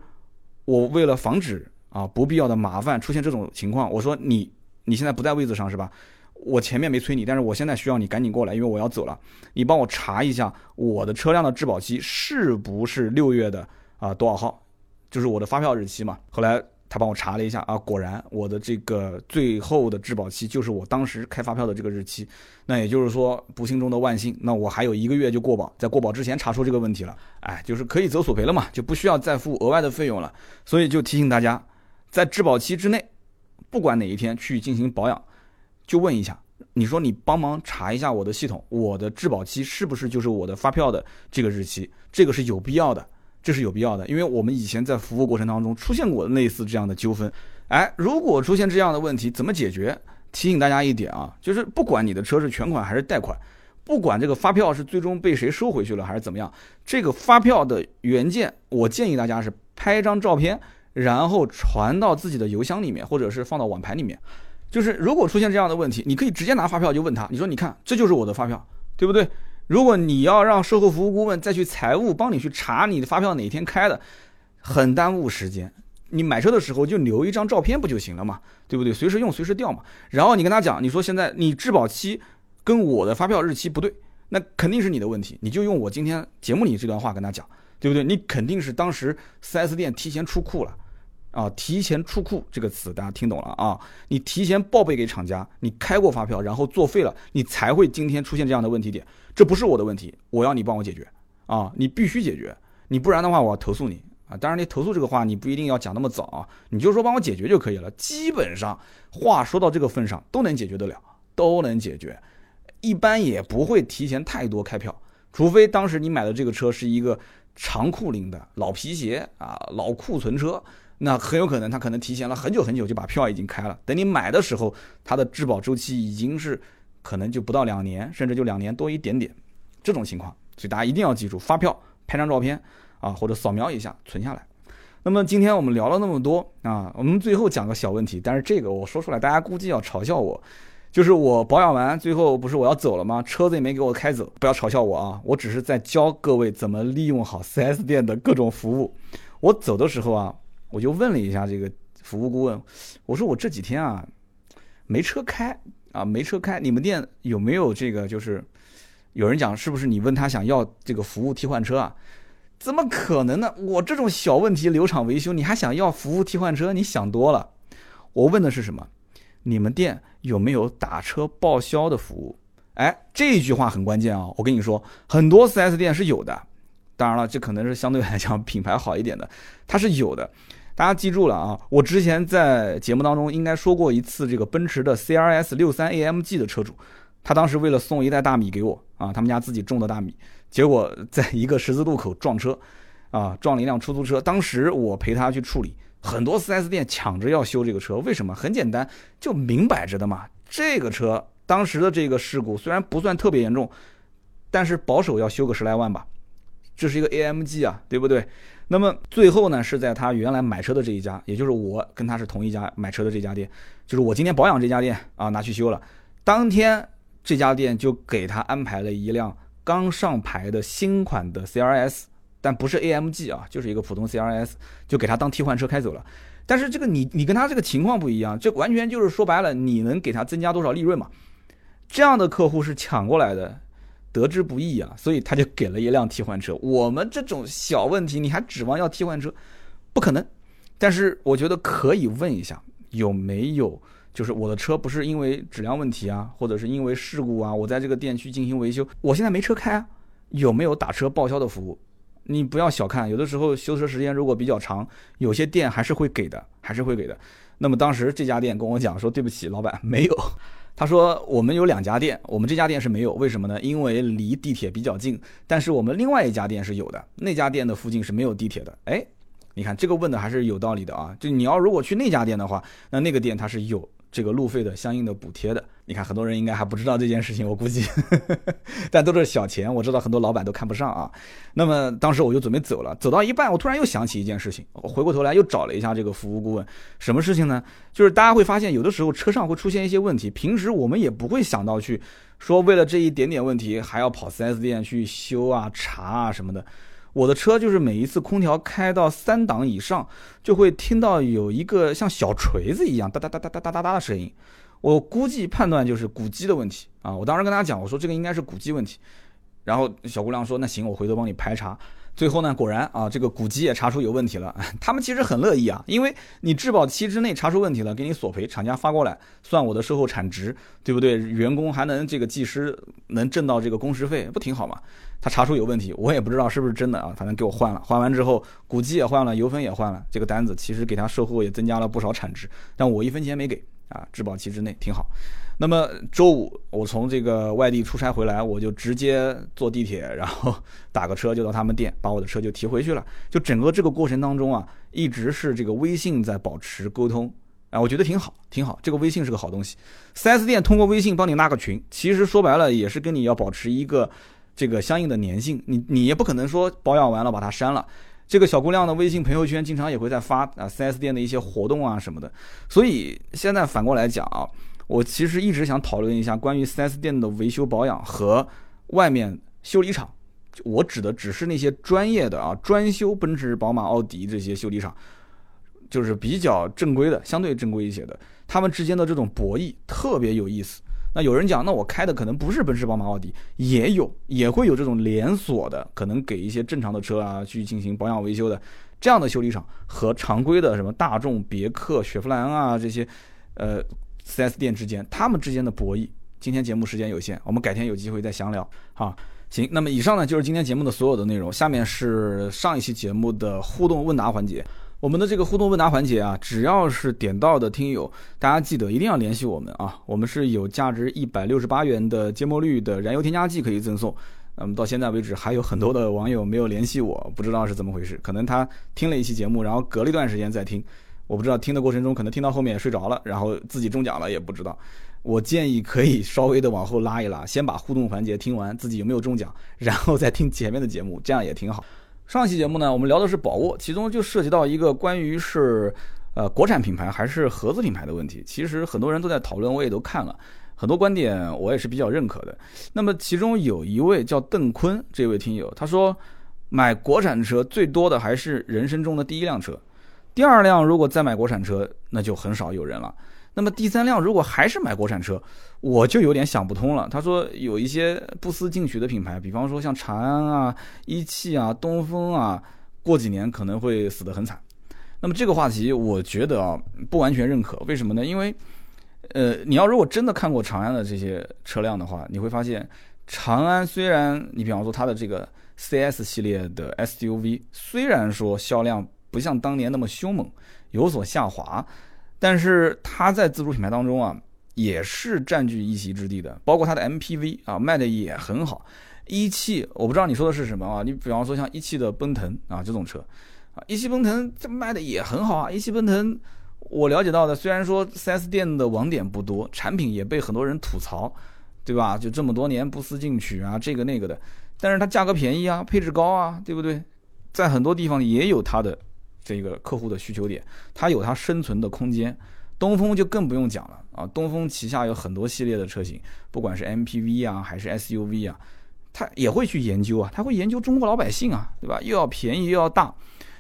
Speaker 1: 我为了防止。啊，不必要的麻烦出现这种情况，我说你你现在不在位置上是吧？我前面没催你，但是我现在需要你赶紧过来，因为我要走了。你帮我查一下我的车辆的质保期是不是六月的啊多少号，就是我的发票日期嘛。后来。他帮我查了一下啊，果然我的这个最后的质保期就是我当时开发票的这个日期。那也就是说，不幸中的万幸，那我还有一个月就过保，在过保之前查出这个问题了，哎，就是可以走索赔了嘛，就不需要再付额外的费用了。所以就提醒大家，在质保期之内，不管哪一天去进行保养，就问一下，你说你帮忙查一下我的系统，我的质保期是不是就是我的发票的这个日期？这个是有必要的。这是有必要的，因为我们以前在服务过程当中出现过类似这样的纠纷。哎，如果出现这样的问题，怎么解决？提醒大家一点啊，就是不管你的车是全款还是贷款，不管这个发票是最终被谁收回去了还是怎么样，这个发票的原件，我建议大家是拍一张照片，然后传到自己的邮箱里面，或者是放到网盘里面。就是如果出现这样的问题，你可以直接拿发票就问他，你说你看，这就是我的发票，对不对？如果你要让售后服务顾问再去财务帮你去查你的发票哪天开的，很耽误时间。你买车的时候就留一张照片不就行了嘛，对不对？随时用随时调嘛。然后你跟他讲，你说现在你质保期跟我的发票日期不对，那肯定是你的问题。你就用我今天节目里这段话跟他讲，对不对？你肯定是当时 4S 店提前出库了。啊，提前出库这个词大家听懂了啊？你提前报备给厂家，你开过发票，然后作废了，你才会今天出现这样的问题点。这不是我的问题，我要你帮我解决啊！你必须解决，你不然的话我要投诉你啊！当然，你投诉这个话你不一定要讲那么早啊，你就说帮我解决就可以了。基本上话说到这个份上都能解决得了，都能解决。一般也不会提前太多开票，除非当时你买的这个车是一个长库龄的老皮鞋啊，老库存车。那很有可能他可能提前了很久很久就把票已经开了，等你买的时候，它的质保周期已经是可能就不到两年，甚至就两年多一点点，这种情况，所以大家一定要记住，发票拍张照片啊，或者扫描一下存下来。那么今天我们聊了那么多啊，我们最后讲个小问题，但是这个我说出来大家估计要嘲笑我，就是我保养完最后不是我要走了吗？车子也没给我开走，不要嘲笑我啊，我只是在教各位怎么利用好 4S 店的各种服务。我走的时候啊。我就问了一下这个服务顾问，我说我这几天啊没车开啊没车开，你们店有没有这个？就是有人讲是不是你问他想要这个服务替换车啊？怎么可能呢？我这种小问题留厂维修，你还想要服务替换车？你想多了。我问的是什么？你们店有没有打车报销的服务？哎，这句话很关键啊！我跟你说，很多 4S 店是有的。当然了，这可能是相对来讲品牌好一点的，它是有的。大家记住了啊！我之前在节目当中应该说过一次，这个奔驰的 CRS 六三 AMG 的车主，他当时为了送一袋大米给我啊，他们家自己种的大米，结果 在一个十字路口撞车，啊，撞了一辆出租车。当时我陪他去处理，很多 4S 店抢着要修这个车，为什么？很简单，就明摆着的嘛。这个车当时的这个事故虽然不算特别严重，但是保守要修个十来万吧。这是一个 AMG 啊，对不对？那么最后呢，是在他原来买车的这一家，也就是我跟他是同一家买车的这家店，就是我今天保养这家店啊，拿去修了。当天这家店就给他安排了一辆刚上牌的新款的 CRS，但不是 AMG 啊，就是一个普通 CRS，就给他当替换车开走了。但是这个你你跟他这个情况不一样，这完全就是说白了，你能给他增加多少利润嘛？这样的客户是抢过来的。得之不易啊，所以他就给了一辆替换车。我们这种小问题，你还指望要替换车，不可能。但是我觉得可以问一下，有没有就是我的车不是因为质量问题啊，或者是因为事故啊，我在这个店去进行维修，我现在没车开啊，有没有打车报销的服务？你不要小看，有的时候修车时间如果比较长，有些店还是会给的，还是会给的。那么当时这家店跟我讲说，对不起，老板没有。他说我们有两家店，我们这家店是没有，为什么呢？因为离地铁比较近。但是我们另外一家店是有的，那家店的附近是没有地铁的。哎，你看这个问的还是有道理的啊。就你要如果去那家店的话，那那个店它是有。这个路费的相应的补贴的，你看很多人应该还不知道这件事情，我估计，但都是小钱，我知道很多老板都看不上啊。那么当时我就准备走了，走到一半，我突然又想起一件事情，我回过头来又找了一下这个服务顾问，什么事情呢？就是大家会发现，有的时候车上会出现一些问题，平时我们也不会想到去说，为了这一点点问题还要跑 4S 店去修啊、查啊什么的。我的车就是每一次空调开到三档以上，就会听到有一个像小锤子一样哒哒哒哒哒哒哒哒的声音。我估计判断就是鼓机的问题啊！我当时跟大家讲，我说这个应该是鼓机问题。然后小姑娘说：“那行，我回头帮你排查。”最后呢，果然啊，这个古机也查出有问题了。他们其实很乐意啊，因为你质保期之内查出问题了，给你索赔，厂家发过来算我的售后产值，对不对？员工还能这个技师能挣到这个工时费，不挺好吗？他查出有问题，我也不知道是不是真的啊，反正给我换了。换完之后，古机也换了，油封也换了，这个单子其实给他售后也增加了不少产值，但我一分钱没给啊，质保期之内挺好。那么周五我从这个外地出差回来，我就直接坐地铁，然后 打个车就到他们店，把我的车就提回去了。就整个这个过程当中啊，一直是这个微信在保持沟通，啊，我觉得挺好，挺好。这个微信是个好东西，4S 店通过微信帮你拉个群，其实说白了也是跟你要保持一个这个相应的粘性。你你也不可能说保养完了把它删了。这个小姑娘的微信朋友圈经常也会在发啊 4S 店的一些活动啊什么的。所以现在反过来讲啊。我其实一直想讨论一下关于 4S 店的维修保养和外面修理厂，我指的只是那些专业的啊，专修奔驰、宝马、奥迪这些修理厂，就是比较正规的，相对正规一些的，他们之间的这种博弈特别有意思。那有人讲，那我开的可能不是奔驰、宝马、奥迪，也有，也会有这种连锁的，可能给一些正常的车啊去进行保养维修的这样的修理厂，和常规的什么大众、别克、雪佛兰啊这些，呃。4S 店之间，他们之间的博弈。今天节目时间有限，我们改天有机会再详聊。哈，行，那么以上呢就是今天节目的所有的内容。下面是上一期节目的互动问答环节。我们的这个互动问答环节啊，只要是点到的听友，大家记得一定要联系我们啊。我们是有价值一百六十八元的芥末绿的燃油添加剂可以赠送。那么到现在为止，还有很多的网友没有联系我，不知道是怎么回事。可能他听了一期节目，然后隔了一段时间再听。我不知道听的过程中可能听到后面睡着了，然后自己中奖了也不知道。我建议可以稍微的往后拉一拉，先把互动环节听完，自己有没有中奖，然后再听前面的节目，这样也挺好。上期节目呢，我们聊的是宝沃，其中就涉及到一个关于是呃国产品牌还是合资品牌的问题。其实很多人都在讨论，我也都看了很多观点，我也是比较认可的。那么其中有一位叫邓坤这位听友，他说买国产车最多的还是人生中的第一辆车。第二辆如果再买国产车，那就很少有人了。那么第三辆如果还是买国产车，我就有点想不通了。他说有一些不思进取的品牌，比方说像长安啊、一汽啊、东风啊，过几年可能会死得很惨。那么这个话题，我觉得啊不完全认可。为什么呢？因为，呃，你要如果真的看过长安的这些车辆的话，你会发现，长安虽然你比方说它的这个 CS 系列的 SUV，虽然说销量。不像当年那么凶猛，有所下滑，但是它在自主品牌当中啊，也是占据一席之地的。包括它的 MPV 啊，卖的也很好。一汽，我不知道你说的是什么啊？你比方说像一汽的奔腾啊这种车啊，一汽奔腾这卖的也很好啊。一汽奔腾，我了解到的，虽然说 4S 店的网点不多，产品也被很多人吐槽，对吧？就这么多年不思进取啊，这个那个的，但是它价格便宜啊，配置高啊，对不对？在很多地方也有它的。这个客户的需求点，它有它生存的空间。东风就更不用讲了啊，东风旗下有很多系列的车型，不管是 MPV 啊还是 SUV 啊，它也会去研究啊，它会研究中国老百姓啊，对吧？又要便宜又要大，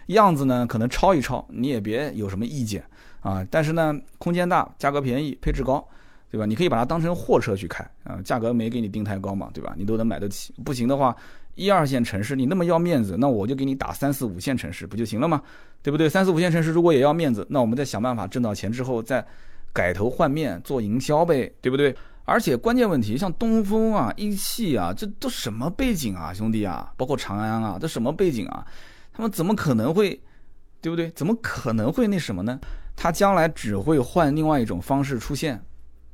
Speaker 1: 样子呢可能抄一抄，你也别有什么意见啊。但是呢，空间大，价格便宜，配置高，对吧？你可以把它当成货车去开啊，价格没给你定太高嘛，对吧？你都能买得起。不行的话。一二线城市你那么要面子，那我就给你打三四五线城市不就行了吗？对不对？三四五线城市如果也要面子，那我们再想办法挣到钱之后，再改头换面做营销呗，对不对？而且关键问题像东风啊、一汽啊，这都什么背景啊，兄弟啊，包括长安啊，这什么背景啊？他们怎么可能会，对不对？怎么可能会那什么呢？他将来只会换另外一种方式出现，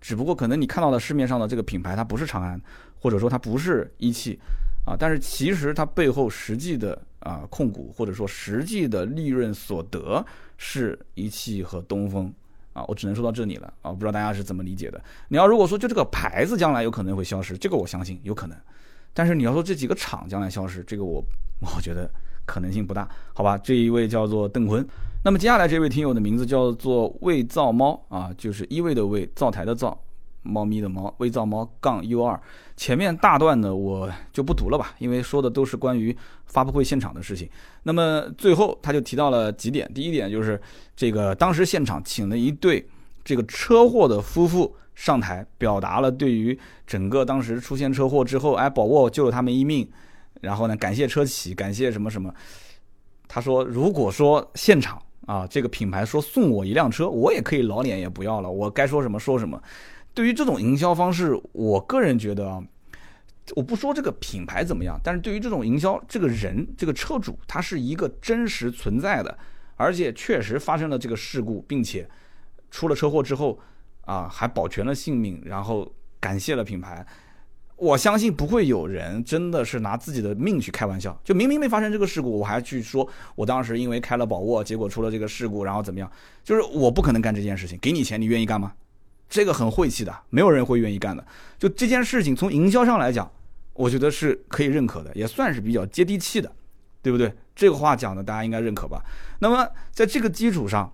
Speaker 1: 只不过可能你看到的市面上的这个品牌，它不是长安，或者说它不是一汽。啊，但是其实它背后实际的啊控股或者说实际的利润所得是一汽和东风啊，我只能说到这里了啊，不知道大家是怎么理解的。你要如果说就这个牌子将来有可能会消失，这个我相信有可能，但是你要说这几个厂将来消失，这个我我觉得可能性不大，好吧？这一位叫做邓坤，那么接下来这位听友的名字叫做魏造猫啊，就是一位的魏，灶台的灶。猫咪的猫，微造猫杠 U 二，前面大段呢我就不读了吧，因为说的都是关于发布会现场的事情。那么最后他就提到了几点，第一点就是这个当时现场请了一对这个车祸的夫妇上台，表达了对于整个当时出现车祸之后，哎，宝沃救了他们一命，然后呢感谢车企，感谢什么什么。他说如果说现场啊这个品牌说送我一辆车，我也可以老脸也不要了，我该说什么说什么。对于这种营销方式，我个人觉得啊，我不说这个品牌怎么样，但是对于这种营销，这个人这个车主他是一个真实存在的，而且确实发生了这个事故，并且出了车祸之后啊还保全了性命，然后感谢了品牌。我相信不会有人真的是拿自己的命去开玩笑，就明明没发生这个事故，我还去说我当时因为开了宝沃，结果出了这个事故，然后怎么样？就是我不可能干这件事情。给你钱，你愿意干吗？这个很晦气的，没有人会愿意干的。就这件事情，从营销上来讲，我觉得是可以认可的，也算是比较接地气的，对不对？这个话讲的大家应该认可吧？那么在这个基础上，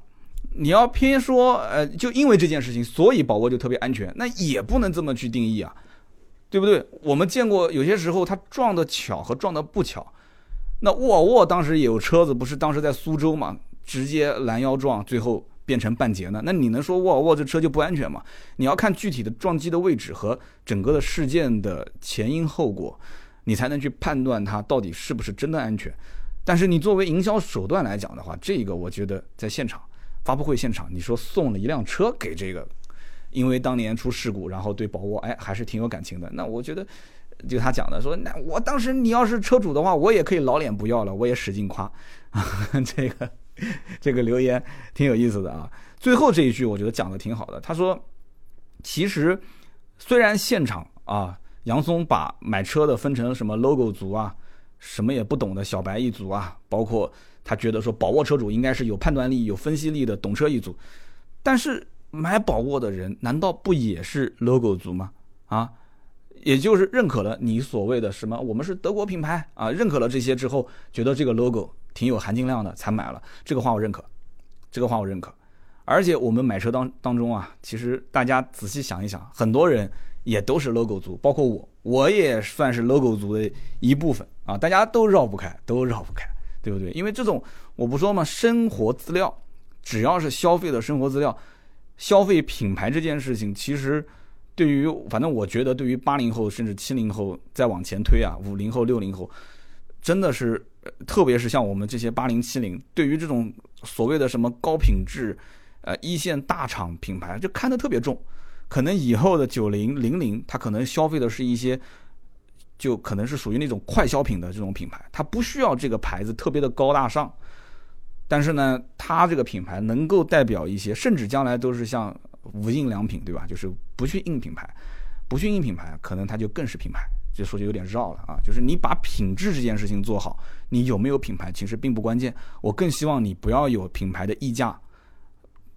Speaker 1: 你要偏说，呃，就因为这件事情，所以宝沃就特别安全，那也不能这么去定义啊，对不对？我们见过有些时候它撞的巧和撞的不巧，那沃尔沃当时也有车子，不是当时在苏州嘛，直接拦腰撞，最后。变成半截呢？那你能说沃尔沃这车就不安全吗？你要看具体的撞击的位置和整个的事件的前因后果，你才能去判断它到底是不是真的安全。但是你作为营销手段来讲的话，这个我觉得在现场发布会现场，你说送了一辆车给这个，因为当年出事故，然后对宝沃哎还是挺有感情的。那我觉得就他讲的说，那我当时你要是车主的话，我也可以老脸不要了，我也使劲夸 这个。这个留言挺有意思的啊，最后这一句我觉得讲的挺好的。他说，其实虽然现场啊，杨松把买车的分成什么 logo 族啊，什么也不懂的小白一族啊，包括他觉得说宝沃车主应该是有判断力、有分析力的懂车一族，但是买宝沃的人难道不也是 logo 族吗？啊，也就是认可了你所谓的什么，我们是德国品牌啊，认可了这些之后，觉得这个 logo。挺有含金量的，才买了这个话我认可，这个话我认可，而且我们买车当当中啊，其实大家仔细想一想，很多人也都是 logo 族，包括我，我也算是 logo 族的一部分啊，大家都绕不开，都绕不开，对不对？因为这种我不说嘛，生活资料，只要是消费的生活资料，消费品牌这件事情，其实对于反正我觉得对于八零后甚至七零后再往前推啊，五零后六零后，真的是。特别是像我们这些八零七零，对于这种所谓的什么高品质，呃一线大厂品牌，就看得特别重。可能以后的九零零零，他可能消费的是一些，就可能是属于那种快消品的这种品牌，他不需要这个牌子特别的高大上。但是呢，它这个品牌能够代表一些，甚至将来都是像无印良品，对吧？就是不去印品牌，不去印品牌，可能它就更是品牌。这说就有点绕了啊，就是你把品质这件事情做好，你有没有品牌其实并不关键。我更希望你不要有品牌的溢价，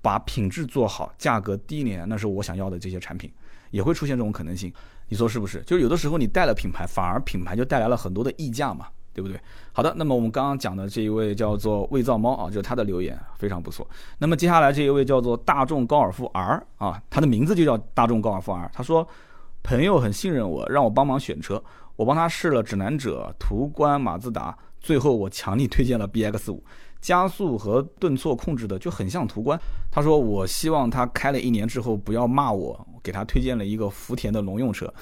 Speaker 1: 把品质做好，价格低廉，那是我想要的这些产品也会出现这种可能性。你说是不是？就是有的时候你带了品牌，反而品牌就带来了很多的溢价嘛，对不对？好的，那么我们刚刚讲的这一位叫做伪造猫啊，就是他的留言非常不错。那么接下来这一位叫做大众高尔夫 R 啊，他的名字就叫大众高尔夫 R，他说。朋友很信任我，让我帮忙选车。我帮他试了指南者、途观、马自达，最后我强力推荐了 BX 五，加速和顿挫控制的就很像途观。他说我希望他开了一年之后不要骂我，给他推荐了一个福田的农用车。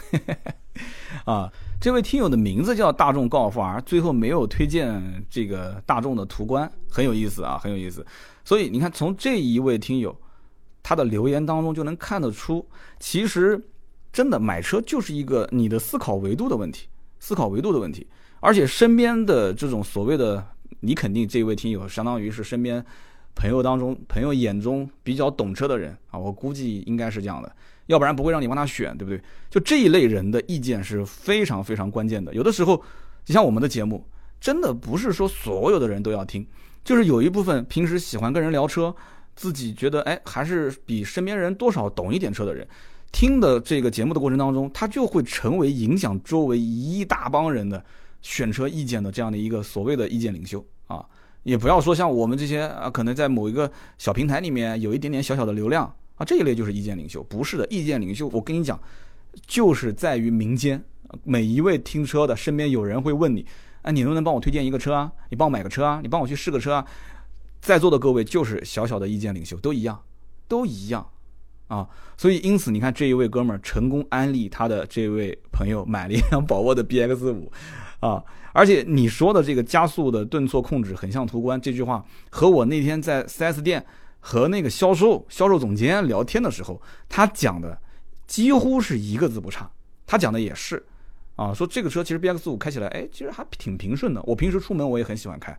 Speaker 1: 啊，这位听友的名字叫大众高尔夫 R，最后没有推荐这个大众的途观，很有意思啊，很有意思。所以你看，从这一位听友。他的留言当中就能看得出，其实真的买车就是一个你的思考维度的问题，思考维度的问题。而且身边的这种所谓的，你肯定这位听友相当于是身边朋友当中朋友眼中比较懂车的人啊，我估计应该是这样的，要不然不会让你帮他选，对不对？就这一类人的意见是非常非常关键的。有的时候，就像我们的节目，真的不是说所有的人都要听，就是有一部分平时喜欢跟人聊车。自己觉得哎，还是比身边人多少懂一点车的人，听的这个节目的过程当中，他就会成为影响周围一大帮人的选车意见的这样的一个所谓的意见领袖啊。也不要说像我们这些啊，可能在某一个小平台里面有一点点小小的流量啊，这一类就是意见领袖。不是的，意见领袖，我跟你讲，就是在于民间，每一位听车的身边有人会问你，哎，你能不能帮我推荐一个车啊？你帮我买个车啊？你帮我去试个车啊？在座的各位就是小小的意见领袖，都一样，都一样，啊，所以因此你看这一位哥们儿成功安利他的这位朋友买了一辆宝沃的 BX 五，啊，而且你说的这个加速的顿挫控制很像途观这句话，和我那天在 4S 店和那个销售销售总监聊天的时候，他讲的几乎是一个字不差，他讲的也是，啊，说这个车其实 BX 五开起来，哎，其实还挺平顺的，我平时出门我也很喜欢开。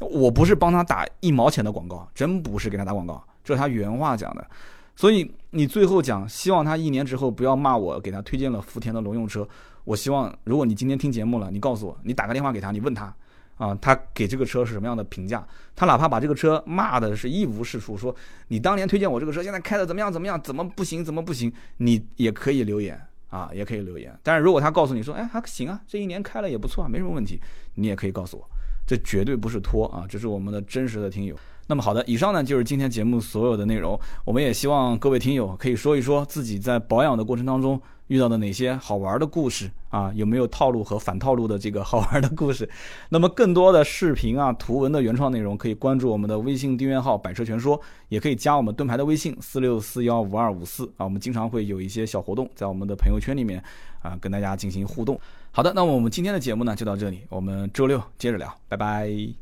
Speaker 1: 我不是帮他打一毛钱的广告，真不是给他打广告，这是他原话讲的。所以你最后讲，希望他一年之后不要骂我给他推荐了福田的农用车。我希望，如果你今天听节目了，你告诉我，你打个电话给他，你问他啊，他给这个车是什么样的评价？他哪怕把这个车骂的是一无是处，说你当年推荐我这个车，现在开的怎么样怎么样，怎么不行怎么不行，你也可以留言啊，也可以留言。但是如果他告诉你说，哎还行啊，这一年开了也不错啊，没什么问题，你也可以告诉我。这绝对不是托啊，这是我们的真实的听友。那么好的，以上呢就是今天节目所有的内容。我们也希望各位听友可以说一说自己在保养的过程当中遇到的哪些好玩的故事啊，有没有套路和反套路的这个好玩的故事。那么更多的视频啊、图文的原创内容，可以关注我们的微信订阅号“百车全说”，也可以加我们盾牌的微信四六四幺五二五四啊。我们经常会有一些小活动在我们的朋友圈里面啊，跟大家进行互动。好的，那么我们今天的节目呢就到这里，我们周六接着聊，拜拜。